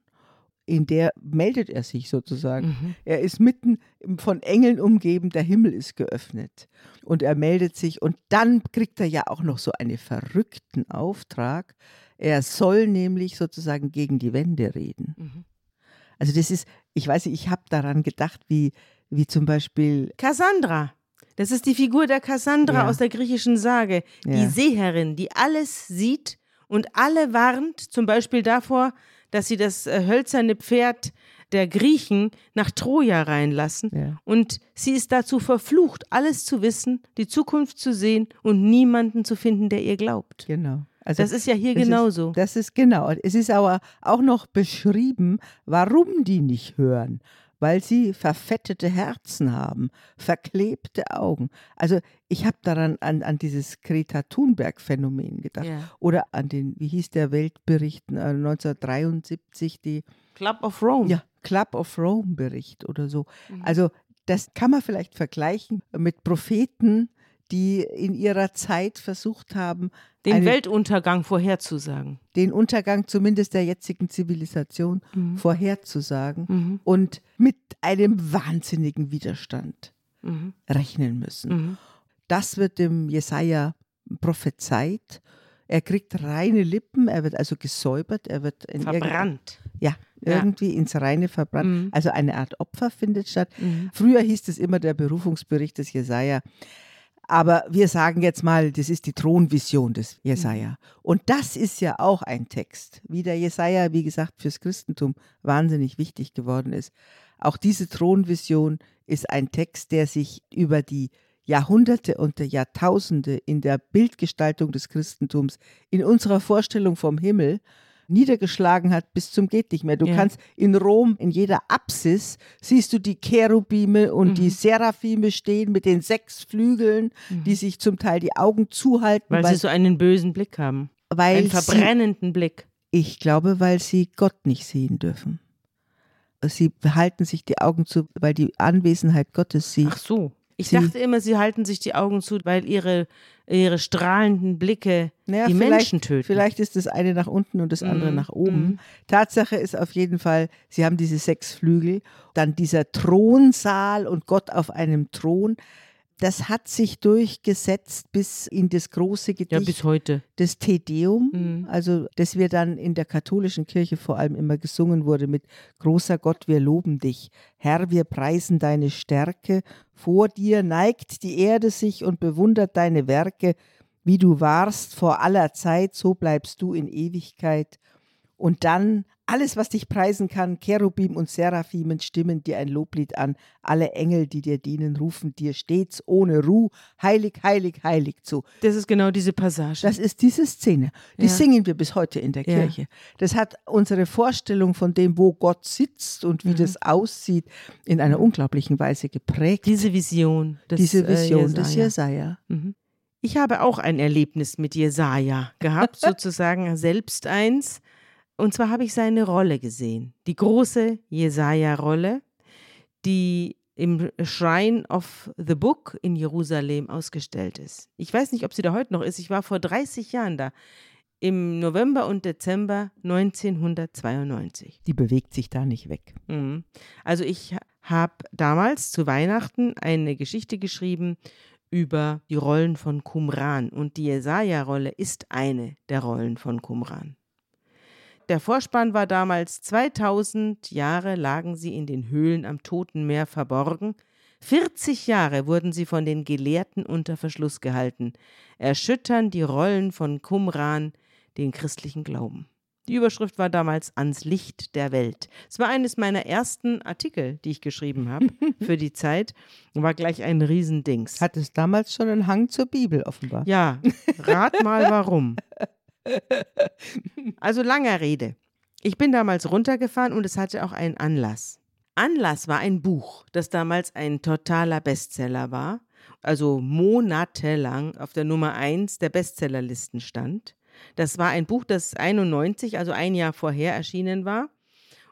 in der meldet er sich sozusagen. Mhm. Er ist mitten von Engeln umgeben, der Himmel ist geöffnet. Und er meldet sich und dann kriegt er ja auch noch so einen verrückten Auftrag. Er soll nämlich sozusagen gegen die Wände reden. Mhm. Also das ist, ich weiß nicht, ich habe daran gedacht, wie, wie zum Beispiel, Cassandra. Das ist die Figur der Cassandra Ja. aus der griechischen Sage. Die Ja. Seherin, die alles sieht und alle warnt, zum Beispiel davor, dass sie das äh, hölzerne Pferd der Griechen nach Troja reinlassen. Ja. Und sie ist dazu verflucht, alles zu wissen, die Zukunft zu sehen und niemanden zu finden, der ihr glaubt. genau. Also Das ist ja hier genauso. Ist, das ist genau. Es ist aber auch noch beschrieben, warum die nicht hören. Weil sie verfettete Herzen haben, verklebte Augen. Also ich habe daran an, an dieses Greta Thunberg-Phänomen gedacht. Ja. Oder an den, wie hieß der Weltbericht äh, 1973, die Club of Rome. ja, Club of Rome-Bericht oder so. Mhm. Also das kann man vielleicht vergleichen mit Propheten, die in ihrer Zeit versucht haben, Den eine- Weltuntergang vorherzusagen. den Untergang zumindest der jetzigen Zivilisation Mhm. vorherzusagen Mhm. und mit einem wahnsinnigen Widerstand Mhm. rechnen müssen. Mhm. Das wird dem Jesaja prophezeit. Er kriegt reine Lippen, er wird also gesäubert, er wird Verbrannt. ja, Ja. irgendwie ins Reine verbrannt. Mhm. Also eine Art Opfer findet statt. Mhm. Früher hieß es immer der Berufungsbericht des Jesaja. Aber wir sagen jetzt mal, das ist die Thronvision des Jesaja. Und das ist ja auch ein Text, wie der Jesaja, wie gesagt, fürs Christentum wahnsinnig wichtig geworden ist. Auch diese Thronvision ist ein Text, der sich über die Jahrhunderte und der Jahrtausende in der Bildgestaltung des Christentums, in unserer Vorstellung vom Himmel, niedergeschlagen hat bis zum geht nicht mehr. Du Ja. kannst in Rom in jeder Apsis siehst du die Cherubime und Mhm. die Seraphime stehen mit den sechs Flügeln, die sich zum Teil die Augen zuhalten, Weil, sie so einen bösen Blick haben. weil Einen sie, verbrennenden Blick. ich glaube, weil sie Gott nicht sehen dürfen. Sie behalten sich die Augen zu, weil die Anwesenheit Gottes sie Ach so. Ich Sie- dachte immer, sie halten sich die Augen zu, weil ihre, ihre strahlenden Blicke Naja, die Menschen töten. Vielleicht ist das eine nach unten und das andere Mhm, nach oben. mhm. Tatsache ist auf jeden Fall, sie haben diese sechs Flügel, dann dieser Thronsaal und Gott auf einem Thron. Das hat sich durchgesetzt bis in das große Ja, Gedicht bis heute. des Te Deum, Mhm. also das wir dann in der katholischen Kirche vor allem immer gesungen wurde mit großer Gott, wir loben dich. Herr, wir preisen deine Stärke. Vor dir neigt die Erde sich und bewundert deine Werke. Wie du warst vor aller Zeit, so bleibst du in Ewigkeit. Und dann alles, was dich preisen kann, Cherubim und Seraphimen stimmen dir ein Loblied an. Alle Engel, die dir dienen, rufen dir stets ohne Ruhe, heilig, heilig, heilig zu. Das ist genau diese Passage. Das ist diese Szene. Die Ja. singen wir bis heute in der Ja. Kirche. Das hat unsere Vorstellung von dem, wo Gott sitzt und wie Mhm. das aussieht, in einer unglaublichen Weise geprägt. diese Vision des Diese Vision äh, des Jesaja. Jesaja. Mhm. Ich habe auch ein Erlebnis mit Jesaja gehabt, (laughs) sozusagen selbst eins. Und zwar habe ich seine Rolle gesehen. Die große Jesaja-Rolle, die im Shrine of the Book in Jerusalem ausgestellt ist. Ich weiß nicht, ob sie da heute noch ist. Ich war vor 30 Jahren da. Im November und Dezember 1992. Die bewegt sich da nicht weg. Mhm. Also ich habe damals zu Weihnachten eine Geschichte geschrieben über die Rollen von Qumran und die Jesaja-Rolle ist eine der Rollen von Qumran. Der Vorspann war damals 2000 Jahre lagen sie in den Höhlen am Toten Meer verborgen. 40 Jahre wurden sie von den Gelehrten unter Verschluss gehalten, erschüttern die Rollen von Qumran den christlichen Glauben. Die Überschrift war damals Ans Licht der Welt. Es war eines meiner ersten Artikel, die ich geschrieben habe (laughs) für die Zeit. War gleich ein Riesendings. Hat es damals schon einen Hang zur Bibel offenbar. Ja, rat mal warum. (laughs) (laughs) Also langer Rede. Ich bin damals runtergefahren und es hatte auch einen Anlass. Anlass war ein Buch, das damals ein totaler Bestseller war, also monatelang auf der Nummer 1 der Bestsellerlisten stand. Das war ein Buch, das 91, also ein Jahr vorher erschienen war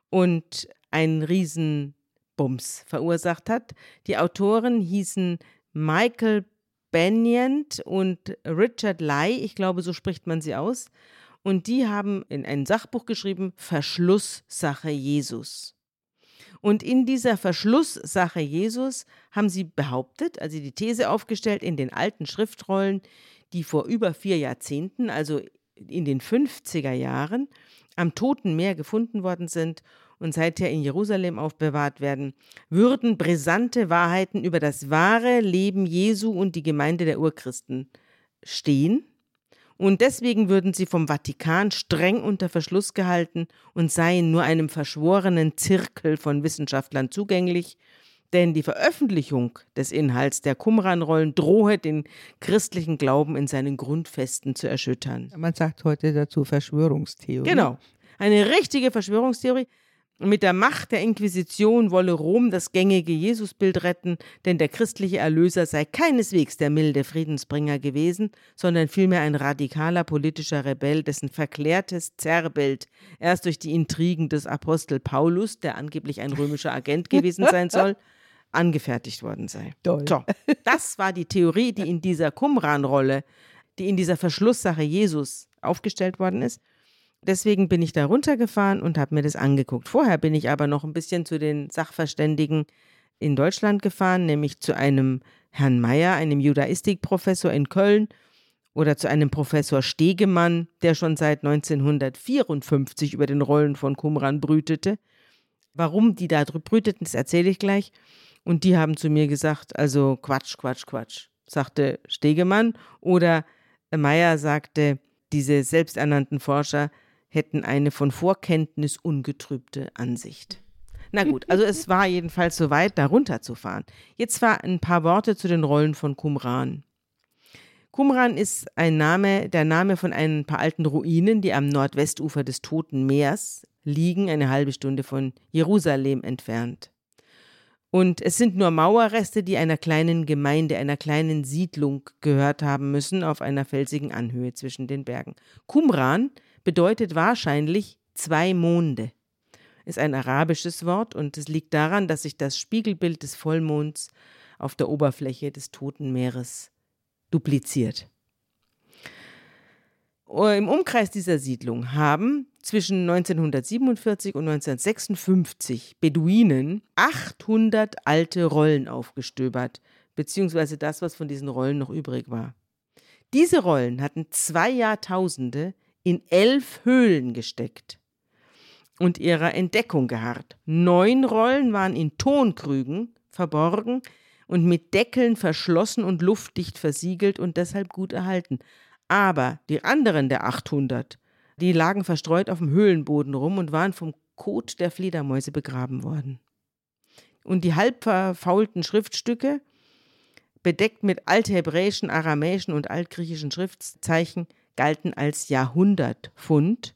und einen Riesenbums verursacht hat. Die Autoren hießen Michael Banyant und Richard Lai, ich glaube, so spricht man sie aus. Und die haben in ein Sachbuch geschrieben, Verschlusssache Jesus. Und in dieser Verschlusssache Jesus haben sie behauptet, also die These aufgestellt in den alten Schriftrollen, die vor über vier Jahrzehnten, also in den 50er Jahren am Toten Meer gefunden worden sind und seither in Jerusalem aufbewahrt werden, würden brisante Wahrheiten über das wahre Leben Jesu und die Gemeinde der Urchristen stehen. Und deswegen würden sie vom Vatikan streng unter Verschluss gehalten und seien nur einem verschworenen Zirkel von Wissenschaftlern zugänglich denn die Veröffentlichung des Inhalts der Qumran-Rollen drohe den christlichen Glauben in seinen Grundfesten zu erschüttern. Man sagt heute dazu Verschwörungstheorie. Genau. Eine richtige Verschwörungstheorie. Mit der Macht der Inquisition wolle Rom das gängige Jesusbild retten, denn der christliche Erlöser sei keineswegs der milde Friedensbringer gewesen, sondern vielmehr ein radikaler politischer Rebell, dessen verklärtes Zerrbild erst durch die Intrigen des Apostel Paulus, der angeblich ein römischer Agent gewesen sein soll, (laughs) angefertigt worden sei. So, das war die Theorie, die in dieser Qumran-Rolle, die in dieser Verschlusssache Jesus aufgestellt worden ist. Deswegen bin ich da runtergefahren und habe mir das angeguckt. Vorher bin ich aber noch ein bisschen zu den Sachverständigen in Deutschland gefahren, nämlich zu einem Herrn Meyer, einem Judaistikprofessor in Köln oder zu einem Professor Stegemann, der schon seit 1954 über den Rollen von Qumran brütete. Warum die da brüteten, das erzähle ich gleich. Und die haben zu mir gesagt, also Quatsch, Quatsch, Quatsch, sagte Stegemann. Oder Meyer sagte, diese selbsternannten Forscher hätten eine von Vorkenntnis ungetrübte Ansicht. Na gut, also es war jedenfalls soweit, da runterzufahren. Jetzt war ein paar Worte zu den Rollen von Qumran. Qumran ist ein Name, der Name von ein paar alten Ruinen, die am Nordwestufer des Toten Meers liegen, eine halbe Stunde von Jerusalem entfernt. Und es sind nur Mauerreste, die einer kleinen Gemeinde, einer kleinen Siedlung gehört haben müssen, auf einer felsigen Anhöhe zwischen den Bergen. Qumran bedeutet wahrscheinlich zwei Monde. Ist ein arabisches Wort und es liegt daran, dass sich das Spiegelbild des Vollmonds auf der Oberfläche des Toten Meeres dupliziert. Im Umkreis dieser Siedlung haben zwischen 1947 und 1956 Beduinen 800 alte Rollen aufgestöbert, beziehungsweise das, was von diesen Rollen noch übrig war. Diese Rollen hatten zwei Jahrtausende in elf Höhlen gesteckt und ihrer Entdeckung geharrt. Neun Rollen waren in Tonkrügen verborgen und mit Deckeln verschlossen und luftdicht versiegelt und deshalb gut erhalten. Aber die anderen der 800 die lagen verstreut auf dem Höhlenboden rum und waren vom Kot der Fledermäuse begraben worden. Und die halb verfaulten Schriftstücke, bedeckt mit althebräischen, aramäischen und altgriechischen Schriftzeichen, galten als Jahrhundertfund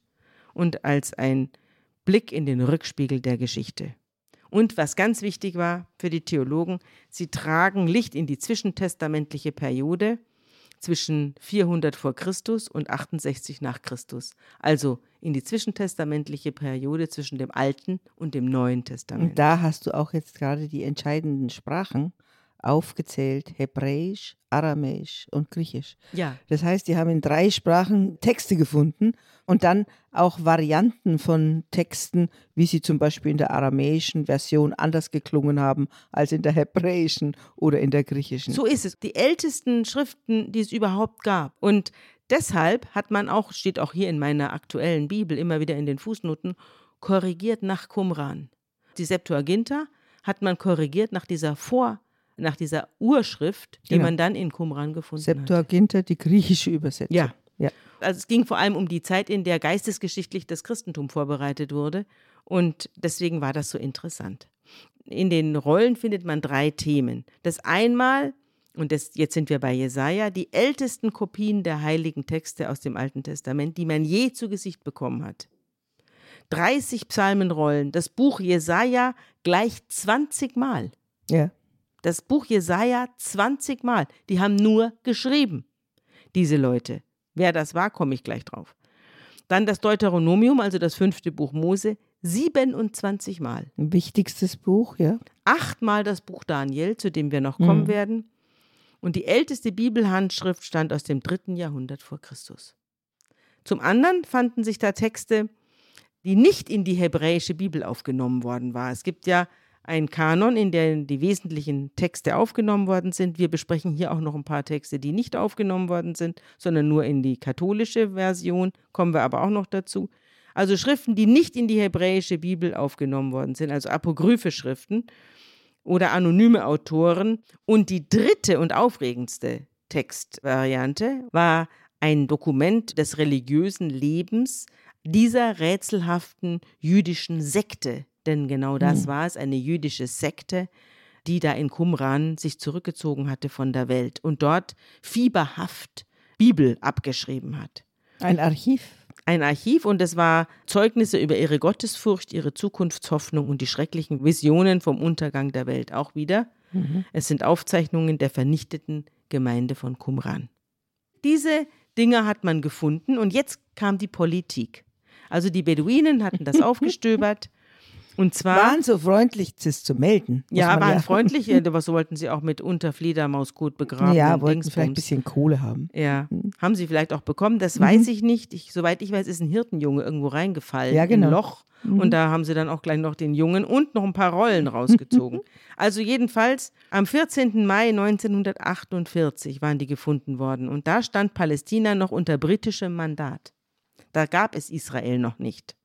und als ein Blick in den Rückspiegel der Geschichte. Und was ganz wichtig war für die Theologen, sie tragen Licht in die zwischentestamentliche Periode, zwischen 400 vor Christus und 68 nach Christus, also in die zwischentestamentliche Periode zwischen dem Alten und dem Neuen Testament. Und da hast du auch jetzt gerade die entscheidenden Sprachen aufgezählt, Hebräisch, Aramäisch und Griechisch. Ja. Das heißt, die haben in drei Sprachen Texte gefunden und dann auch Varianten von Texten, wie sie zum Beispiel in der aramäischen Version anders geklungen haben als in der hebräischen oder in der griechischen. So ist es. Die ältesten Schriften, die es überhaupt gab. Und deshalb hat man auch, steht auch hier in meiner aktuellen Bibel immer wieder in den Fußnoten, korrigiert nach Qumran. Die Septuaginta hat man korrigiert nach dieser Vor- nach dieser Urschrift, die Genau. man dann in Qumran gefunden hat. Septuaginta, die griechische Übersetzung. Ja. ja. Also es ging vor allem um die Zeit, in der geistesgeschichtlich das Christentum vorbereitet wurde. Und deswegen war das so interessant. In den Rollen findet man drei Themen. Das einmal, und das, jetzt sind wir bei Jesaja, die ältesten Kopien der heiligen Texte aus dem Alten Testament, die man je zu Gesicht bekommen hat. 30 Psalmenrollen, das Buch Jesaja gleich 20 Mal. ja. Das Buch Jesaja 20 Mal. Die haben nur geschrieben, diese Leute. Wer das war, komme ich gleich drauf. Dann das Deuteronomium, also das fünfte Buch Mose, 27 Mal. Ein wichtigstes Buch, ja. Achtmal das Buch Daniel, zu dem wir noch kommen Mhm. werden. Und die älteste Bibelhandschrift stammt aus dem dritten Jahrhundert vor Christus. Zum anderen fanden sich da Texte, die nicht in die hebräische Bibel aufgenommen worden waren. Es gibt ja ein Kanon, in dem die wesentlichen Texte aufgenommen worden sind. Wir besprechen hier auch noch ein paar Texte, die nicht aufgenommen worden sind, sondern nur in die katholische Version, kommen wir aber auch noch dazu. Also Schriften, die nicht in die hebräische Bibel aufgenommen worden sind, also apokryphe Schriften oder anonyme Autoren. Und die dritte und aufregendste Textvariante war ein Dokument des religiösen Lebens dieser rätselhaften jüdischen Sekte, denn genau das mhm. war es, eine jüdische Sekte, die da in Qumran sich zurückgezogen hatte von der Welt und dort fieberhaft Bibel abgeschrieben hat. Ein Archiv? Ein Archiv und es war Zeugnisse über ihre Gottesfurcht, ihre Zukunftshoffnung und die schrecklichen Visionen vom Untergang der Welt auch wieder. Mhm. Es sind Aufzeichnungen der vernichteten Gemeinde von Qumran. Diese Dinge hat man gefunden und jetzt kam die Politik. Also die Beduinen hatten das (laughs) aufgestöbert und zwar waren so freundlich, das zu melden. Ja, waren ja. freundlich. Was (laughs) wollten sie auch mit unter Fledermausgut begraben? Ja, wollten Dingsbums. vielleicht ein bisschen Kohle haben. Ja, hm. haben sie vielleicht auch bekommen. Das mhm. weiß ich nicht. Ich, soweit ich weiß, ist ein Hirtenjunge irgendwo reingefallen. Ja, genau. In ein Loch. Mhm. Und da haben sie dann auch gleich noch den Jungen und noch ein paar Rollen rausgezogen. (laughs) also jedenfalls am 14. Mai 1948 waren die gefunden worden. Und da stand Palästina noch unter britischem Mandat. Da gab es Israel noch nicht.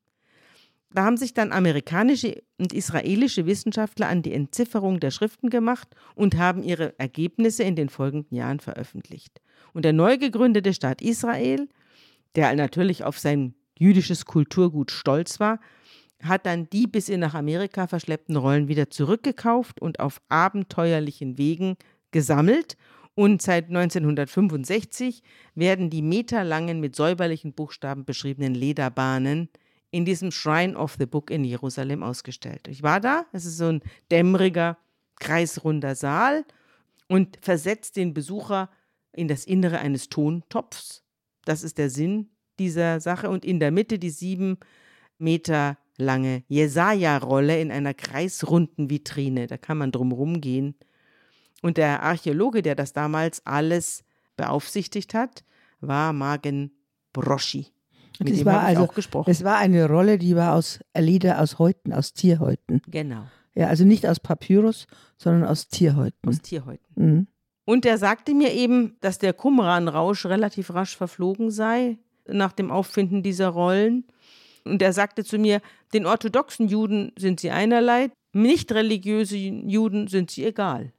Da haben sich dann amerikanische und israelische Wissenschaftler an die Entzifferung der Schriften gemacht und haben ihre Ergebnisse in den folgenden Jahren veröffentlicht. Und der neu gegründete Staat Israel, der natürlich auf sein jüdisches Kulturgut stolz war, hat dann die bis in nach Amerika verschleppten Rollen wieder zurückgekauft und auf abenteuerlichen Wegen gesammelt. Und seit 1965 werden die meterlangen mit säuberlichen Buchstaben beschriebenen Lederbahnen in diesem Shrine of the Book in Jerusalem ausgestellt. Ich war da, es ist so ein dämmeriger, kreisrunder Saal und versetzt den Besucher in das Innere eines Tontopfs. Das ist der Sinn dieser Sache. Und in der Mitte die sieben Meter lange Jesaja-Rolle in einer kreisrunden Vitrine. Da kann man drumherum gehen. Und der Archäologe, der das damals alles beaufsichtigt hat, war Magen Broschi. Mit das war also, auch gesprochen. Es war eine Rolle, die war aus Leder aus Häuten, aus Tierhäuten. Genau. Ja, also nicht aus Papyrus, sondern aus Tierhäuten. Aus Tierhäuten. Mhm. Und er sagte mir eben, dass der Qumran-Rausch relativ rasch verflogen sei nach dem Auffinden dieser Rollen. Und er sagte zu mir, den orthodoxen Juden sind sie einerlei, nicht religiöse Juden sind sie egal.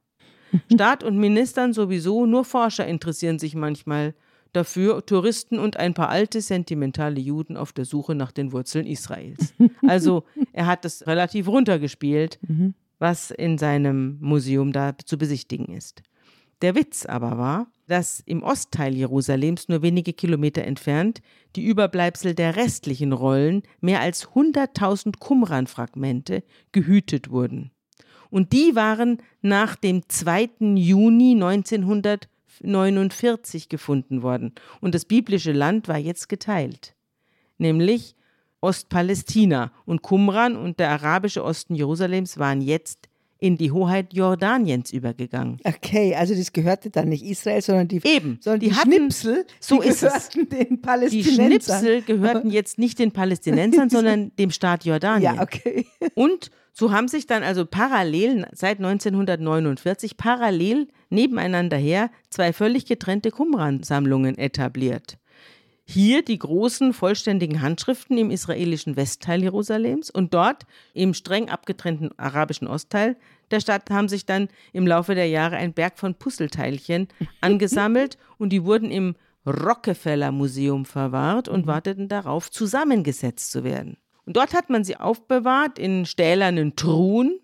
(laughs) Staat und Ministern sowieso, nur Forscher interessieren sich manchmal dafür Touristen und ein paar alte, sentimentale Juden auf der Suche nach den Wurzeln Israels. (laughs) Also er hat das relativ runtergespielt, mhm. was in seinem Museum da zu besichtigen ist. Der Witz aber war, dass im Ostteil Jerusalems, nur wenige Kilometer entfernt, die Überbleibsel der restlichen Rollen, mehr als 100.000 Qumran-Fragmente, gehütet wurden. Und die waren nach dem 2. Juni 1900 49 gefunden worden. Und das biblische Land war jetzt geteilt, nämlich Ostpalästina. Und Qumran und der arabische Osten Jerusalems waren jetzt in die Hoheit Jordaniens übergegangen. Okay, also das gehörte dann nicht Israel, sondern die, Eben, sondern die, die hatten, Schnipsel, so die gehörten den Palästinensern. Die Schnipsel gehörten jetzt nicht den Palästinensern, (laughs) sondern dem Staat Jordanien. Ja, okay. Und so haben sich dann also parallel seit 1949 parallel nebeneinander her zwei völlig getrennte Qumran-Sammlungen etabliert. Hier die großen vollständigen Handschriften im israelischen Westteil Jerusalems und dort im streng abgetrennten arabischen Ostteil der Stadt haben sich dann im Laufe der Jahre ein Berg von Puzzleteilchen (laughs) angesammelt und die wurden im Rockefeller Museum verwahrt und mhm. warteten darauf, zusammengesetzt zu werden. Und dort hat man sie aufbewahrt in stählernen Truhen.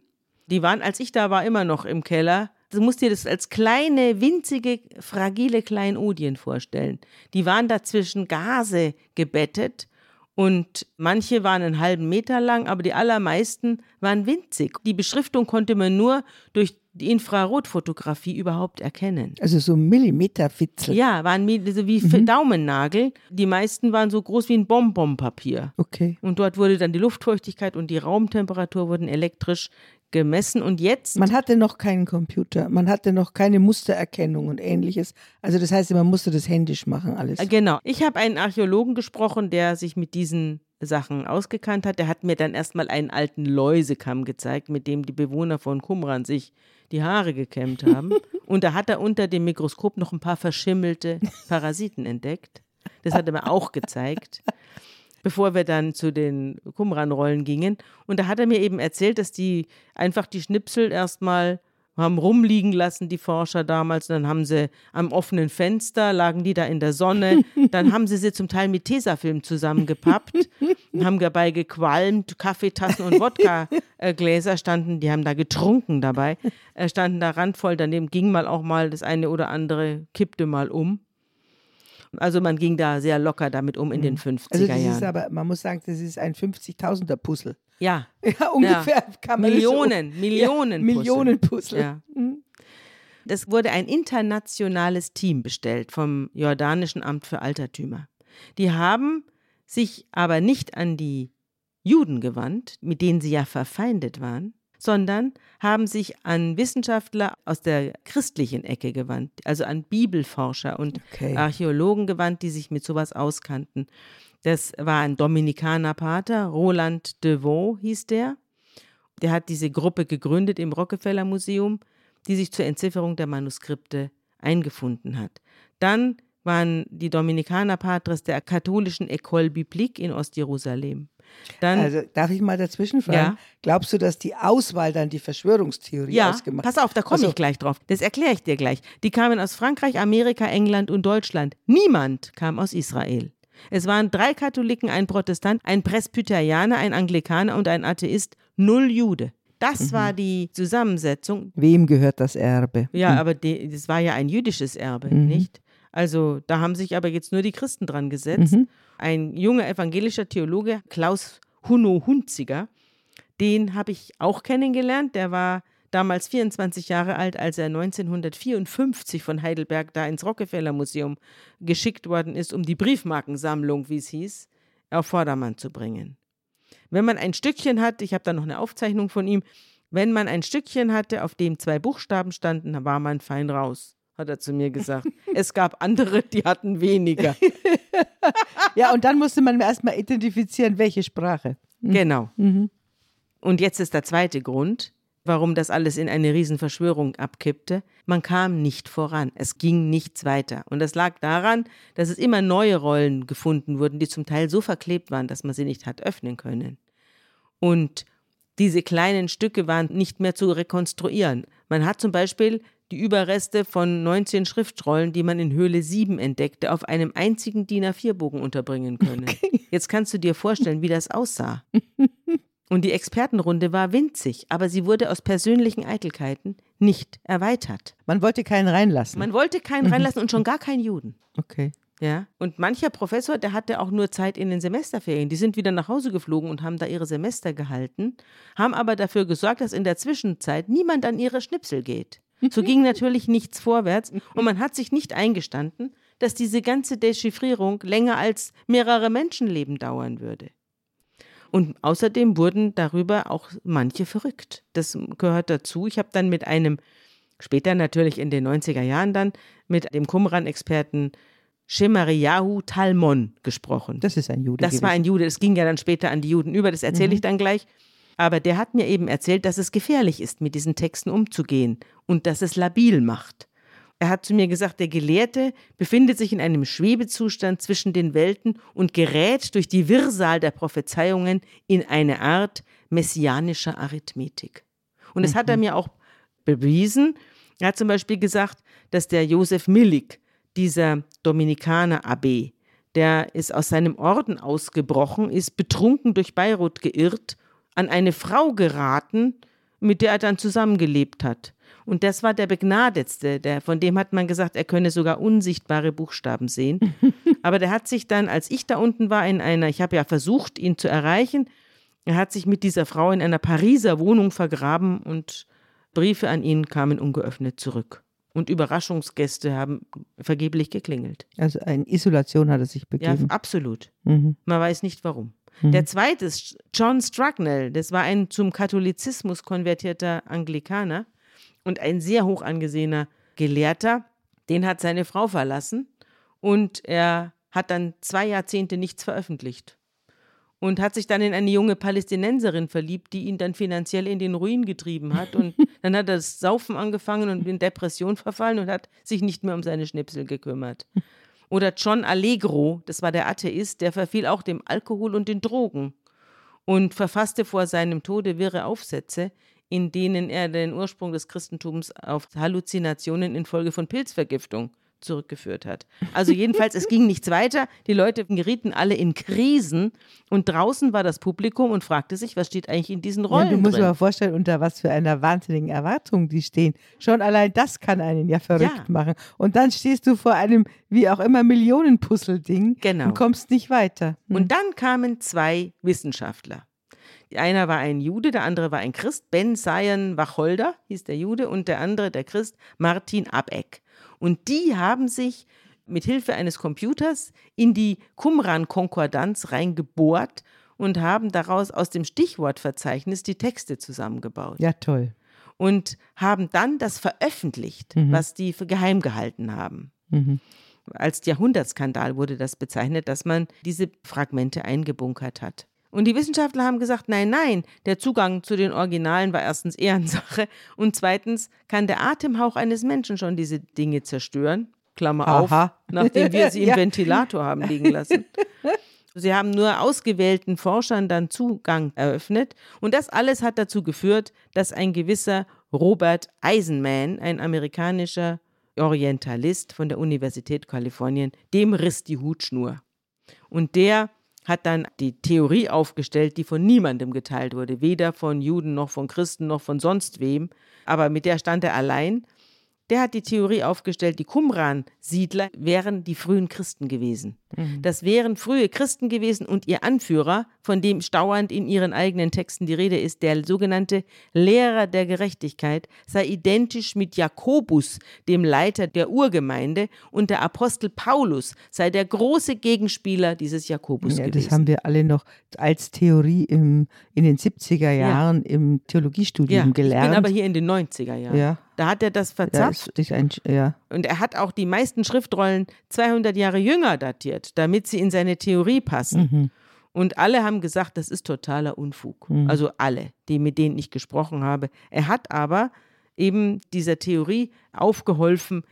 Die waren, als ich da war, immer noch im Keller. Du musst dir das als kleine, winzige, fragile Kleinodien vorstellen. Die waren dazwischen Gase gebettet und manche waren einen halben Meter lang, aber die allermeisten waren winzig. Die Beschriftung konnte man nur durch die Infrarotfotografie überhaupt erkennen. Also so Millimeterfitzel. Ja, waren so wie mhm. Daumennagel. Die meisten waren so groß wie ein Bonbonpapier. Okay. Und dort wurde dann die Luftfeuchtigkeit und die Raumtemperatur wurden elektrisch gemessen und jetzt. Man hatte noch keinen Computer, man hatte noch keine Mustererkennung und ähnliches. Also das heißt, man musste das händisch machen, alles. Genau. Ich habe einen Archäologen gesprochen, der sich mit diesen Sachen ausgekannt hat. Der hat mir dann erstmal einen alten Läusekamm gezeigt, mit dem die Bewohner von Qumran sich die Haare gekämmt haben. (laughs) Und da hat er unter dem Mikroskop noch ein paar verschimmelte Parasiten entdeckt. Das hat er mir auch gezeigt, bevor wir dann zu den Qumran-Rollen gingen. Und da hat er mir eben erzählt, dass die einfach die Schnipsel erstmal haben rumliegen lassen, die Forscher damals. Dann haben sie am offenen Fenster, lagen die da in der Sonne. (laughs) Dann haben sie sie zum Teil mit Tesafilm zusammengepappt, haben dabei gequalmt, Kaffeetassen und Wodka-Gläser standen, die haben da getrunken dabei, äh, standen da randvoll. Daneben ging mal auch mal das eine oder andere, kippte mal um. Also man ging da sehr locker damit um in den 50er Also das Jahren. ist aber, man muss sagen, das ist ein 50.000er Puzzle. (laughs) ja, Ja, ungefähr kann man Millionen, so, Millionen (laughs) ja, Puzzle. Millionen Puzzle. Ja. Es wurde ein internationales Team bestellt vom jordanischen Amt für Altertümer. Die haben sich aber nicht an die Juden gewandt, mit denen sie ja verfeindet waren, sondern haben sich an Wissenschaftler aus der christlichen Ecke gewandt, also an Bibelforscher und Okay. Archäologen gewandt, die sich mit sowas auskannten. Das war ein Dominikanerpater, Roland de Vaux hieß der. Der hat diese Gruppe gegründet im Rockefeller Museum, die sich zur Entzifferung der Manuskripte eingefunden hat. Dann waren die Dominikanerpatres der katholischen École Biblique in Ostjerusalem. Dann Also darf ich mal dazwischen fragen? Ja. Glaubst du, dass die Auswahl dann die Verschwörungstheorie Ja, ausgemacht pass auf, da komme Also- ich gleich drauf. Das erkläre ich dir gleich. Die kamen aus Frankreich, Amerika, England und Deutschland. Niemand kam aus Israel. Es waren drei Katholiken, ein Protestant, ein Presbyterianer, ein Anglikaner und ein Atheist, null Jude. Das war die Zusammensetzung. Wem gehört das Erbe? Ja, aber die, das war ja ein jüdisches Erbe, nicht? Also da haben sich aber jetzt nur die Christen dran gesetzt. Ein junger evangelischer Theologe, Klaus Huno Hunziger, den habe ich auch kennengelernt. Der war damals 24 Jahre alt, als er 1954 von Heidelberg da ins Rockefeller Museum geschickt worden ist, um die Briefmarkensammlung, wie es hieß, auf Vordermann zu bringen. Wenn man ein Stückchen hat, ich habe da noch eine Aufzeichnung von ihm, wenn man ein Stückchen hatte, auf dem zwei Buchstaben standen, war man fein raus, hat er zu mir gesagt. es gab andere, die hatten weniger. (laughs) Ja, und dann musste man erstmal identifizieren, welche Sprache. Genau. Und jetzt ist der zweite Grund, warum das alles in eine Riesenverschwörung abkippte. Man kam nicht voran. Es ging nichts weiter. Und das lag daran, dass es immer neue Rollen gefunden wurden, die zum Teil so verklebt waren, dass man sie nicht hat öffnen können. Und diese kleinen Stücke waren nicht mehr zu rekonstruieren. Man hat zum Beispiel die Überreste von 19 Schriftrollen, die man in Höhle 7 entdeckte, auf einem einzigen DIN A4-Bogen unterbringen können. Jetzt kannst du dir vorstellen, wie das aussah. (laughs) Und die Expertenrunde war winzig, aber sie wurde aus persönlichen Eitelkeiten nicht erweitert. Man wollte keinen reinlassen. Man wollte keinen reinlassen und schon gar keinen Juden. okay. Ja, und mancher Professor, der hatte auch nur Zeit in den Semesterferien. Die sind wieder nach Hause geflogen und haben da ihre Semester gehalten, haben aber dafür gesorgt, dass in der Zwischenzeit niemand an ihre Schnipsel geht. So ging natürlich nichts vorwärts und man hat sich nicht eingestanden, dass diese ganze Dechiffrierung länger als mehrere Menschenleben dauern würde. Und außerdem wurden darüber auch manche verrückt. Das gehört dazu. Ich habe dann mit einem, später natürlich in den 90er Jahren dann, mit dem Qumran-Experten Shemariyahu Talmon gesprochen. Das ist ein Jude. Das war gewesen. ein Jude, das ging ja dann später an die Juden über, das erzähle Mhm. ich dann gleich. Aber der hat mir eben erzählt, dass es gefährlich ist, mit diesen Texten umzugehen und dass es labil macht. Er hat zu mir gesagt, der Gelehrte befindet sich in einem Schwebezustand zwischen den Welten und gerät durch die Wirrsal der Prophezeiungen in eine Art messianischer Arithmetik. Und das hat er mir auch bewiesen. Er hat zum Beispiel gesagt, dass der Josef Millig, dieser Dominikaner-Abbé, der ist aus seinem Orden ausgebrochen, ist betrunken durch Beirut geirrt, an eine Frau geraten, mit der er dann zusammengelebt hat. Und das war der Begnadetste, der, von dem hat man gesagt, er könne sogar unsichtbare Buchstaben sehen. (laughs) Aber der hat sich dann, als ich da unten war, in einer, ich habe ja versucht, ihn zu erreichen, er hat sich mit dieser Frau in einer Pariser Wohnung vergraben und Briefe an ihn kamen ungeöffnet zurück. Und Überraschungsgäste haben vergeblich geklingelt. Also in Isolation hat er sich Ja, begeben. absolut. Mhm. Man weiß nicht warum. Der zweite ist John Strucknell. Das war ein zum Katholizismus konvertierter Anglikaner und ein sehr hoch angesehener Gelehrter. Den hat seine Frau verlassen und er hat dann zwei Jahrzehnte nichts veröffentlicht. und hat sich dann in eine junge Palästinenserin verliebt, die ihn dann finanziell in den Ruin getrieben hat. Und (laughs) dann hat er das Saufen angefangen und in Depression verfallen und hat sich nicht mehr um seine Schnipsel gekümmert. Oder John Allegro, das war der Atheist, der verfiel auch dem Alkohol und den Drogen und verfasste vor seinem Tode wirre Aufsätze, in denen er den Ursprung des Christentums auf Halluzinationen infolge von Pilzvergiftung zurückgeführt hat. Also jedenfalls, es ging nichts weiter. Die Leute gerieten alle in Krisen und draußen war das Publikum und fragte sich, was steht eigentlich in diesen Rollen ja, du musst drin? dir mal vorstellen, unter was für einer wahnsinnigen Erwartung die stehen. Schon allein das kann einen ja verrückt Ja. machen. Und dann stehst du vor einem, wie auch immer, Millionenpuzzle-Ding Genau. und kommst nicht weiter. Hm. Und dann kamen zwei Wissenschaftler. Einer war ein Jude, der andere war ein Christ. Ben Sion Wacholder hieß der Jude und der andere, der Christ, Martin Abeck. Und die haben sich mit Hilfe eines Computers in die Qumran-Konkordanz reingebohrt und haben daraus aus dem Stichwortverzeichnis die Texte zusammengebaut ja, toll. und haben dann das veröffentlicht, was die für geheim gehalten haben. Mhm. Als Jahrhundertskandal wurde das bezeichnet, dass man diese Fragmente eingebunkert hat. Und die Wissenschaftler haben gesagt, nein, nein, der Zugang zu den Originalen war erstens Ehrensache (laughs) und zweitens kann der Atemhauch eines Menschen schon diese Dinge zerstören. Klammer Aha. auf, (laughs) nachdem wir sie im Ja. Ventilator haben liegen lassen. Sie haben nur ausgewählten Forschern dann Zugang eröffnet. Und das alles hat dazu geführt, dass ein gewisser Robert Eisenman, ein amerikanischer Orientalist von der Universität Kalifornien, dem riss die Hutschnur. Und der hat dann die Theorie aufgestellt, die von niemandem geteilt wurde, weder von Juden noch von Christen noch von sonst wem, aber mit der stand er allein. Der hat die Theorie aufgestellt, die Qumran-Siedler wären die frühen Christen gewesen. Das wären frühe Christen gewesen und ihr Anführer, von dem stauernd in ihren eigenen Texten die Rede ist, der sogenannte Lehrer der Gerechtigkeit, sei identisch mit Jakobus, dem Leiter der Urgemeinde, und der Apostel Paulus sei der große Gegenspieler dieses Jakobus Ja, gewesen. das haben wir alle noch als Theorie im, in den 70er Jahren im Theologiestudium ja, ich gelernt. bin aber hier in den 90er Jahren. Ja. Da hat er das ja, verzapft ist ein, ja. Und er hat auch die meisten Schriftrollen 200 Jahre jünger datiert, damit sie in seine Theorie passen. Mhm. Und alle haben gesagt, das ist totaler Unfug. Also alle, die mit denen ich gesprochen habe. Er hat aber eben dieser Theorie aufgeholfen,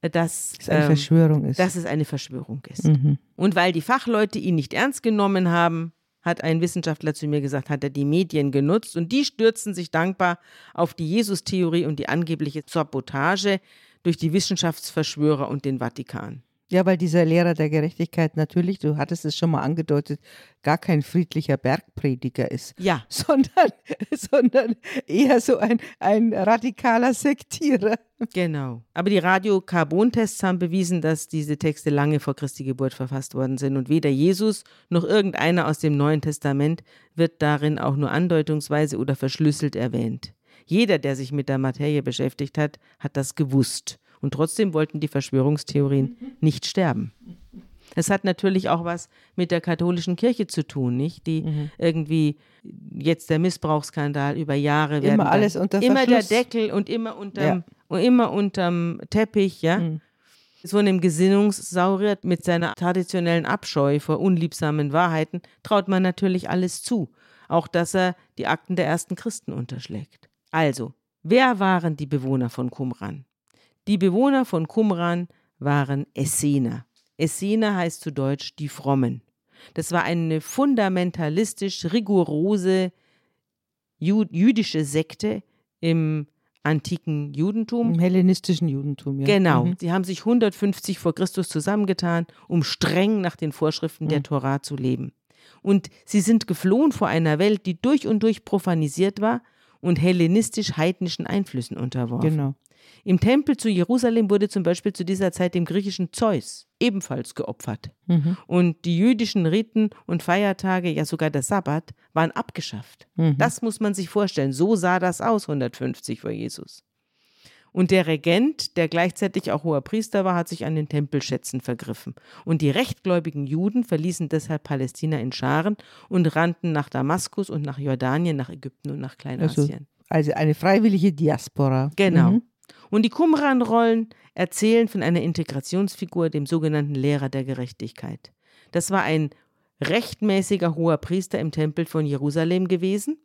dass, Dass es eine ähm, Verschwörung ist. dass es eine Verschwörung ist. Mhm. Und weil die Fachleute ihn nicht ernst genommen haben, hat ein Wissenschaftler zu mir gesagt, hat er die Medien genutzt und die stürzen sich dankbar auf die Jesus-Theorie und die angebliche Sabotage durch die Wissenschaftsverschwörer und den Vatikan. Ja, weil dieser Lehrer der Gerechtigkeit natürlich, du hattest es schon mal angedeutet, gar kein friedlicher Bergprediger ist, Ja, (laughs) sondern, sondern eher so ein, ein radikaler Sektierer. genau. Aber die Radiokarbontests haben bewiesen, dass diese Texte lange vor Christi Geburt verfasst worden sind und weder Jesus noch irgendeiner aus dem Neuen Testament wird darin auch nur andeutungsweise oder verschlüsselt erwähnt. Jeder, der sich mit der Materie beschäftigt hat, hat das gewusst. Und trotzdem wollten die Verschwörungstheorien nicht sterben. Es hat natürlich auch was mit der katholischen Kirche zu tun, nicht? Die irgendwie jetzt der Missbrauchsskandal über Jahre werden dann- alles unter immer der. Deckel und immer unterm und immer unterm Teppich, ja. So einem Gesinnungssaurier mit seiner traditionellen Abscheu vor unliebsamen Wahrheiten traut man natürlich alles zu, auch dass er die Akten der ersten Christen unterschlägt. Also, wer waren die Bewohner von Qumran? Die Bewohner von Qumran waren Essener. Essener heißt zu Deutsch die Frommen. Das war eine fundamentalistisch rigorose jüdische Sekte im antiken Judentum. Im hellenistischen Judentum, ja. Genau. Mhm. Sie haben sich 150 vor Christus zusammengetan, um streng nach den Vorschriften Mhm. der Tora zu leben. Und sie sind geflohen vor einer Welt, die durch und durch profanisiert war und hellenistisch-heidnischen Einflüssen unterworfen. Genau. Im Tempel zu Jerusalem wurde zum Beispiel zu dieser Zeit dem griechischen Zeus ebenfalls geopfert. Mhm. Und die jüdischen Riten und Feiertage, ja sogar der Sabbat, waren abgeschafft. Mhm. Das muss man sich vorstellen. So sah das aus 150 vor Jesus. Und der Regent, der gleichzeitig auch hoher Priester war, hat sich an den Tempelschätzen vergriffen. Und die rechtgläubigen Juden verließen deshalb Palästina in Scharen und rannten nach Damaskus und nach Jordanien, nach Ägypten und nach Kleinasien. Also eine freiwillige Diaspora. Genau. Mhm. Und die Qumran-Rollen erzählen von einer Integrationsfigur, dem sogenannten Lehrer der Gerechtigkeit. Das war ein rechtmäßiger hoher Priester im Tempel von Jerusalem gewesen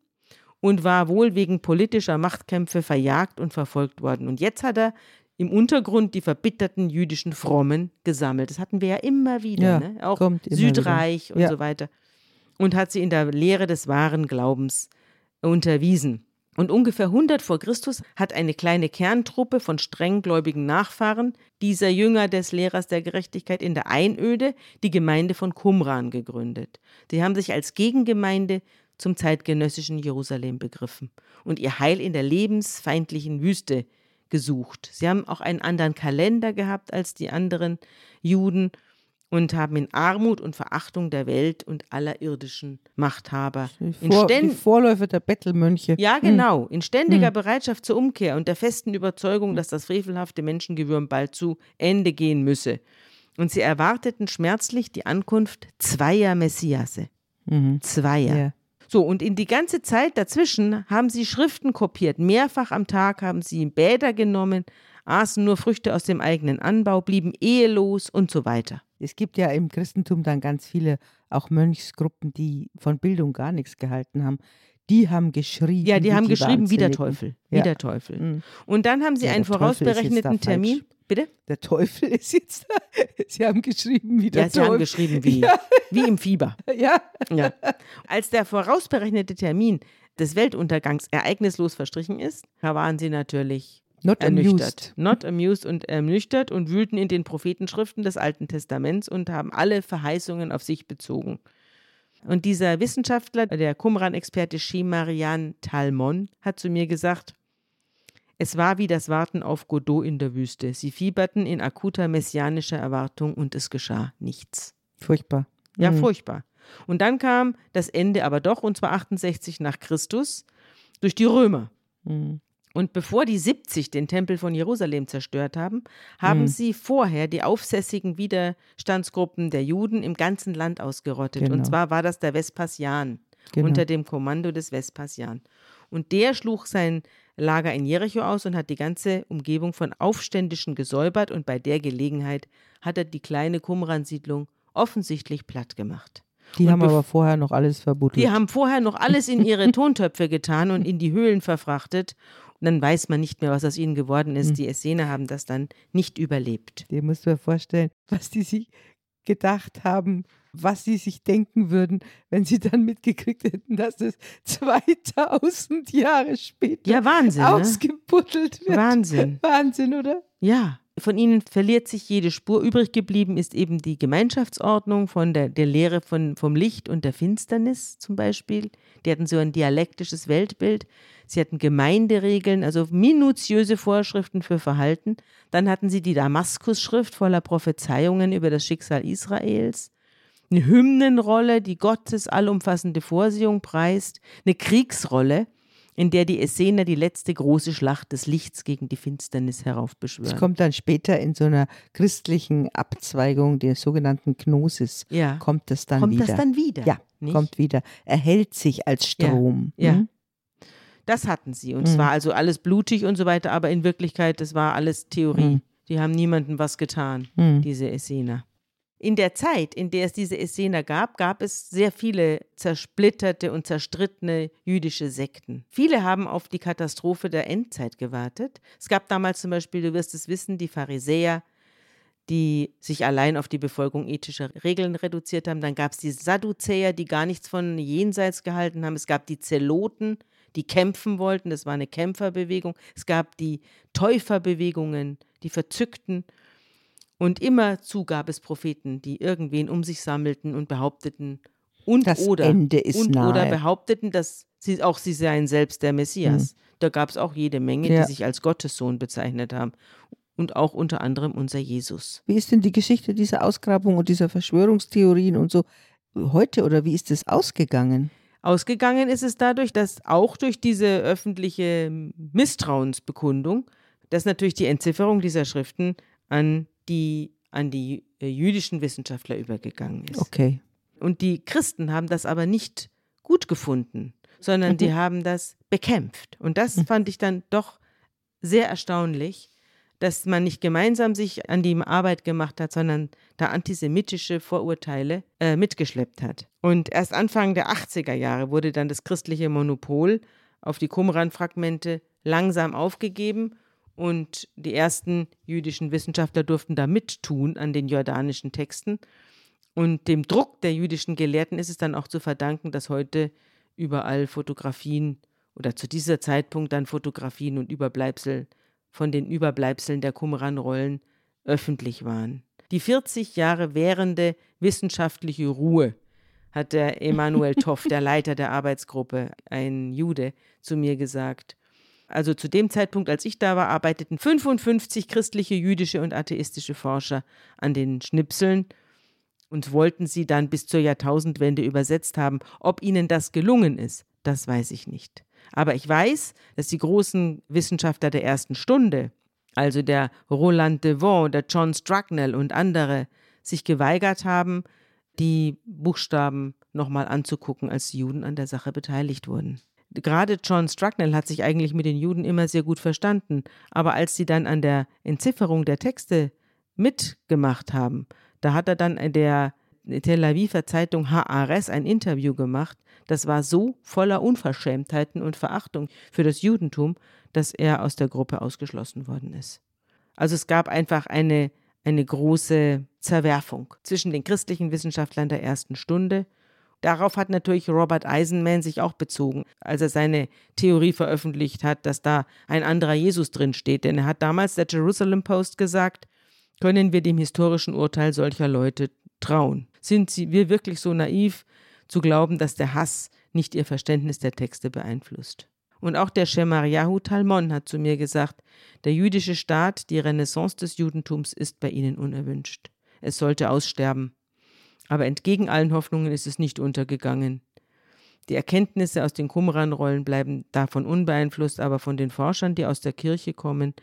und war wohl wegen politischer Machtkämpfe verjagt und verfolgt worden. Und jetzt hat er im Untergrund die verbitterten jüdischen Frommen gesammelt. Das hatten wir ja immer wieder, Ja, ne? auch immer Südreich wieder. und Ja. so weiter. Und hat sie in der Lehre des wahren Glaubens unterwiesen. Und ungefähr 100 vor Christus hat eine kleine Kerntruppe von strenggläubigen Nachfahren dieser Jünger des Lehrers der Gerechtigkeit in der Einöde die Gemeinde von Qumran gegründet. Sie haben sich als Gegengemeinde zum zeitgenössischen Jerusalem begriffen und ihr Heil in der lebensfeindlichen Wüste gesucht. Sie haben auch einen anderen Kalender gehabt als die anderen Juden und haben in Armut und Verachtung der Welt und aller irdischen Machthaber Die, in Vor, die Vorläufer der Bettelmönche. ja, genau. In ständiger Bereitschaft zur Umkehr und der festen Überzeugung, dass das frevelhafte Menschengewürm bald zu Ende gehen müsse. Und sie erwarteten schmerzlich die Ankunft zweier Messiasse. Mhm. Zweier. Ja. So, und in die ganze Zeit dazwischen haben sie Schriften kopiert. Mehrfach am Tag haben sie Bäder genommen, aßen nur Früchte aus dem eigenen Anbau, blieben ehelos und so weiter. Es gibt ja im Christentum dann ganz viele auch Mönchsgruppen, die von Bildung gar nichts gehalten haben. Die haben geschrieben. Ja, die haben geschrieben, wie der. Teufel. Wie Ja. der Teufel. Mhm. Und dann haben sie Ja, einen vorausberechneten falsch. Termin. Bitte? Der Teufel ist jetzt da. (laughs) Sie haben geschrieben, wie der Ja, sie Teufel. haben geschrieben wie, wie im Fieber. (laughs) Ja, Ja. Als der vorausberechnete Termin des Weltuntergangs ereignislos verstrichen ist, da waren sie natürlich not ernüchtert. amused. Not amused und ernüchtert und wühlten in den Prophetenschriften des Alten Testaments und haben alle Verheißungen auf sich bezogen. Und dieser Wissenschaftler, der Qumran-Experte Shemarian Talmon, hat zu mir gesagt, es war wie das Warten auf Godot in der Wüste. Sie fieberten in akuter messianischer Erwartung und es geschah nichts. Furchtbar. Ja, Mhm. furchtbar. Und dann kam das Ende aber doch, und zwar 68 nach Christus, durch die Römer. Mhm. Und bevor die 70 den Tempel von Jerusalem zerstört haben, haben Mhm. sie vorher die aufsässigen Widerstandsgruppen der Juden im ganzen Land ausgerottet. Genau. Und zwar war das der Vespasian Genau. unter dem Kommando des Vespasian. Und der schlug sein Lager in Jericho aus und hat die ganze Umgebung von Aufständischen gesäubert und bei der Gelegenheit hat er die kleine Qumran-Siedlung offensichtlich platt gemacht. die und haben aber vorher noch alles verbuddelt. Die haben vorher noch alles in ihre (laughs) Tontöpfe getan und in die Höhlen verfrachtet. Dann weiß man nicht mehr, was aus ihnen geworden ist. Die Essener haben das dann nicht überlebt. Dir musst du dir vorstellen, was die sich gedacht haben, was sie sich denken würden, wenn sie dann mitgekriegt hätten, dass es 2000 (laughs) Jahre später Ja, Wahnsinn. Ne? ausgebuddelt wird. Wahnsinn. Wahnsinn, oder? Ja, von ihnen verliert sich jede Spur. Übrig geblieben ist eben die Gemeinschaftsordnung von der, der Lehre von, vom Licht und der Finsternis zum Beispiel. Die hatten so ein dialektisches Weltbild. Sie hatten Gemeinderegeln, also minutiöse Vorschriften für Verhalten. Dann hatten sie die Damaskusschrift voller Prophezeiungen über das Schicksal Israels. Eine Hymnenrolle, die Gottes allumfassende Vorsehung preist. Eine Kriegsrolle, in der die Essener die letzte große Schlacht des Lichts gegen die Finsternis Es heraufbeschwören. kommt dann später in so einer christlichen Abzweigung, der sogenannten Gnosis, Ja. kommt das dann Kommt wieder. das dann wieder? Ja, nicht? kommt wieder. Erhält sich als Strom. Ja. Mhm. Das hatten sie. Und es Mhm. war also alles blutig und so weiter, aber in Wirklichkeit, das war alles Theorie. Mhm. Die haben niemandem was getan, Mhm. diese Essener. In der Zeit, in der es diese Essener gab, gab es sehr viele zersplitterte und zerstrittene jüdische Sekten. Viele haben auf die Katastrophe der Endzeit gewartet. Es gab damals zum Beispiel, du wirst es wissen, die Pharisäer, die sich allein auf die Befolgung ethischer Regeln reduziert haben. Dann gab es die Sadduzäer, die gar nichts von Jenseits gehalten haben. Es gab die Zeloten, die kämpfen wollten. Das war eine Kämpferbewegung. Es gab die Täuferbewegungen, die Verzückten. Und immerzu gab es Propheten, die irgendwen um sich sammelten und behaupteten und Das oder Ende ist und oder nahe. behaupteten, dass sie auch sie seien selbst der Messias. Da gab es auch jede Menge, Ja. die sich als Gottessohn bezeichnet haben. Und auch unter anderem unser Jesus. Wie ist denn die Geschichte dieser Ausgrabung und dieser Verschwörungstheorien und so heute oder wie ist es ausgegangen? Ausgegangen ist es dadurch, dass auch durch diese öffentliche Misstrauensbekundung, dass natürlich die Entzifferung dieser Schriften an die, an die äh, jüdischen Wissenschaftler übergegangen ist. Okay. Und die Christen haben das aber nicht gut gefunden, sondern die haben das bekämpft. Und das fand ich dann doch sehr erstaunlich, dass man nicht gemeinsam sich an die Arbeit gemacht hat, sondern da antisemitische Vorurteile äh, mitgeschleppt hat. Und erst Anfang der 80er Jahre wurde dann das christliche Monopol auf die Qumran-Fragmente langsam aufgegeben und die ersten jüdischen Wissenschaftler durften da mittun an den jordanischen Texten. Und dem Druck der jüdischen Gelehrten ist es dann auch zu verdanken, dass heute überall Fotografien oder zu dieser Zeitpunkt dann Fotografien und Überbleibsel von den Überbleibseln der Qumran-Rollen öffentlich waren. Die 40 Jahre währende wissenschaftliche Ruhe hat der Emanuel Toff, der (laughs) Leiter der Arbeitsgruppe, ein Jude, zu mir gesagt. Also zu dem Zeitpunkt, als ich da war, arbeiteten 55 christliche, jüdische und atheistische Forscher an den Schnipseln und wollten sie dann bis zur Jahrtausendwende übersetzt haben. Ob ihnen das gelungen ist, das weiß ich nicht. Aber ich weiß, dass die großen Wissenschaftler der ersten Stunde, also der Roland Devon, der John Strucknell und andere, sich geweigert haben, die Buchstaben nochmal anzugucken, als Juden an der Sache beteiligt wurden. Gerade John Strucknell hat sich eigentlich mit den Juden immer sehr gut verstanden, aber als sie dann an der Entzifferung der Texte mitgemacht haben, da hat er dann in der Tel Aviver Zeitung Haaretz ein Interview gemacht, das war so voller Unverschämtheiten und Verachtung für das Judentum, dass er aus der Gruppe ausgeschlossen worden ist. Also es gab einfach eine, eine große Zerwerfung zwischen den christlichen Wissenschaftlern der ersten Stunde. Darauf hat natürlich Robert Eisenman sich auch bezogen, als er seine Theorie veröffentlicht hat, dass da ein anderer Jesus drin steht. Denn er hat damals der Jerusalem Post gesagt, können wir dem historischen Urteil solcher Leute trauen? Sind sie, wir wirklich so naiv, zu glauben, dass der Hass nicht ihr Verständnis der Texte beeinflusst. Und auch der Shemariahu Talmon hat zu mir gesagt, der jüdische Staat, die Renaissance des Judentums ist bei ihnen unerwünscht. Es sollte aussterben. Aber entgegen allen Hoffnungen ist es nicht untergegangen. Die Erkenntnisse aus den Qumran-Rollen bleiben davon unbeeinflusst, aber von den Forschern, die aus der Kirche kommen,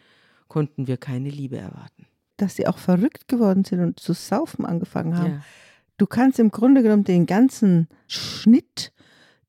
konnten wir keine Liebe erwarten. Dass sie auch verrückt geworden sind und zu saufen angefangen haben. Ja. Du kannst im Grunde genommen den ganzen Schnitt,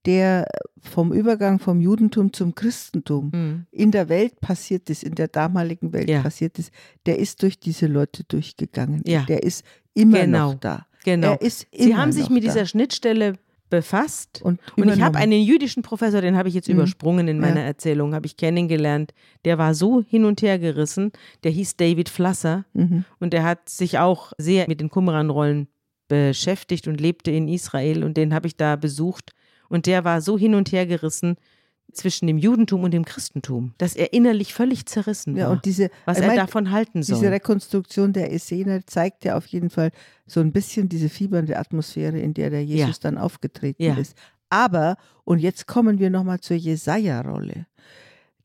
der vom Übergang vom Judentum zum Christentum mhm. in der Welt passiert ist, in der damaligen Welt ja. passiert ist, der ist durch diese Leute durchgegangen. Ja. Der ist immer genau. noch da. Genau. Sie haben sich mit da. dieser Schnittstelle befasst. Und, und ich habe einen jüdischen Professor, den habe ich jetzt mhm. übersprungen in meiner ja. Erzählung, habe ich kennengelernt. Der war so hin und her gerissen. Der hieß David Flasser mhm. und der hat sich auch sehr mit den Qumran-Rollen beschäftigt und lebte in Israel und den habe ich da besucht und der war so hin und her gerissen zwischen dem Judentum und dem Christentum, dass er innerlich völlig zerrissen war. Ja, und diese, was er, meint, davon halten soll. Diese Rekonstruktion der Essene zeigt ja auf jeden Fall so ein bisschen diese fiebernde Atmosphäre, in der der Jesus ja. dann aufgetreten ja. ist. Aber, und jetzt kommen wir nochmal zur Jesaja-Rolle.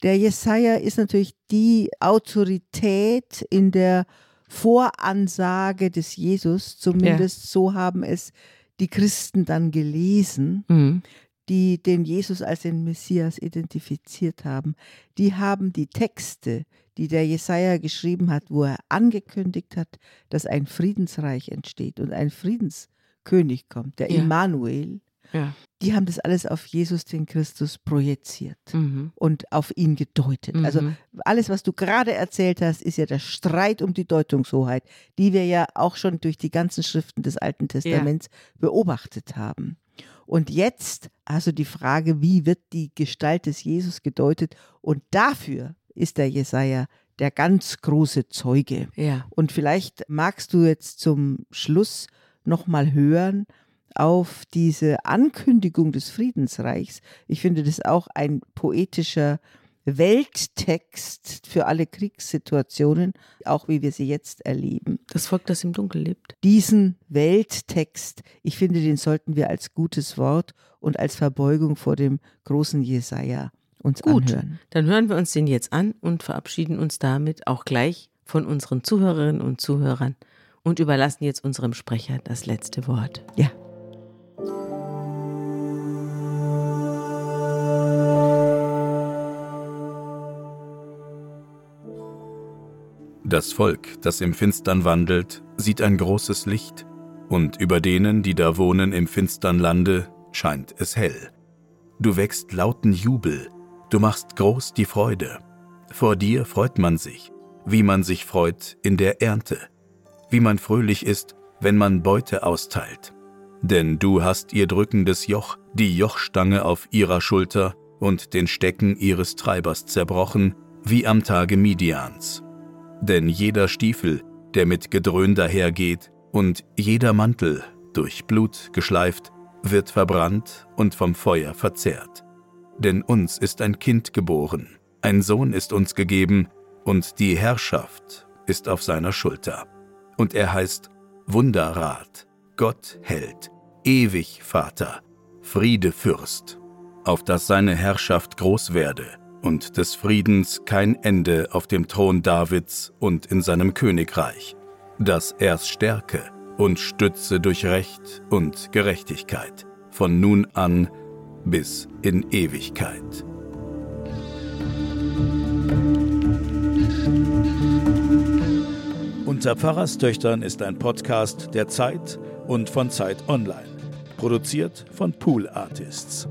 Der Jesaja ist natürlich die Autorität in der Voransage des Jesus, zumindest so haben es die Christen dann gelesen, mhm. Die den Jesus als den Messias identifiziert haben. Die haben die Texte, die der Jesaja geschrieben hat, wo er angekündigt hat, dass ein Friedensreich entsteht und ein Friedenskönig kommt, der ja. Immanuel, ja. Die haben das alles auf Jesus, den Christus, projiziert mhm. und auf ihn gedeutet. Also mhm. Also alles, was du gerade erzählt hast, ist ja der Streit um die Deutungshoheit, die wir ja auch schon durch die ganzen Schriften des Alten Testaments ja. beobachtet haben. Und jetzt also die Frage, wie wird die Gestalt des Jesus gedeutet? Und dafür ist der Jesaja der ganz große Zeuge. Ja. Und vielleicht magst du jetzt zum Schluss nochmal hören, auf diese Ankündigung des Friedensreichs. Ich finde das auch ein poetischer Welttext für alle Kriegssituationen, auch wie wir sie jetzt erleben. Das Volk, das im Dunkel lebt. Diesen Welttext, ich finde, den sollten wir als gutes Wort und als Verbeugung vor dem großen Jesaja uns Gut, anhören. Dann hören wir uns den jetzt an und verabschieden uns damit auch gleich von unseren Zuhörerinnen und Zuhörern und überlassen jetzt unserem Sprecher das letzte Wort. Ja. Das Volk, das im Finstern wandelt, sieht ein großes Licht, und über denen, die da wohnen im finstern Lande, scheint es hell. Du wächst lauten Jubel, du machst groß die Freude. Vor dir freut man sich, wie man sich freut in der Ernte, wie man fröhlich ist, wenn man Beute austeilt. Denn du hast ihr drückendes Joch, die Jochstange auf ihrer Schulter und den Stecken ihres Treibers zerbrochen, wie am Tage Midians. Denn jeder Stiefel, der mit Gedröhn dahergeht, und jeder Mantel, durch Blut geschleift, wird verbrannt und vom Feuer verzehrt. Denn uns ist ein Kind geboren, ein Sohn ist uns gegeben, und die Herrschaft ist auf seiner Schulter. Und er heißt Wunderrat, Gott Held, ewig Vater, Friede Fürst, auf dass seine Herrschaft groß werde und des Friedens kein Ende auf dem Thron Davids und in seinem Königreich, dass er's stärke und stütze durch Recht und Gerechtigkeit von nun an bis in Ewigkeit. Unter Pfarrerstöchtern ist ein Podcast der Zeit und von Zeit Online. Produziert von Pool Artists.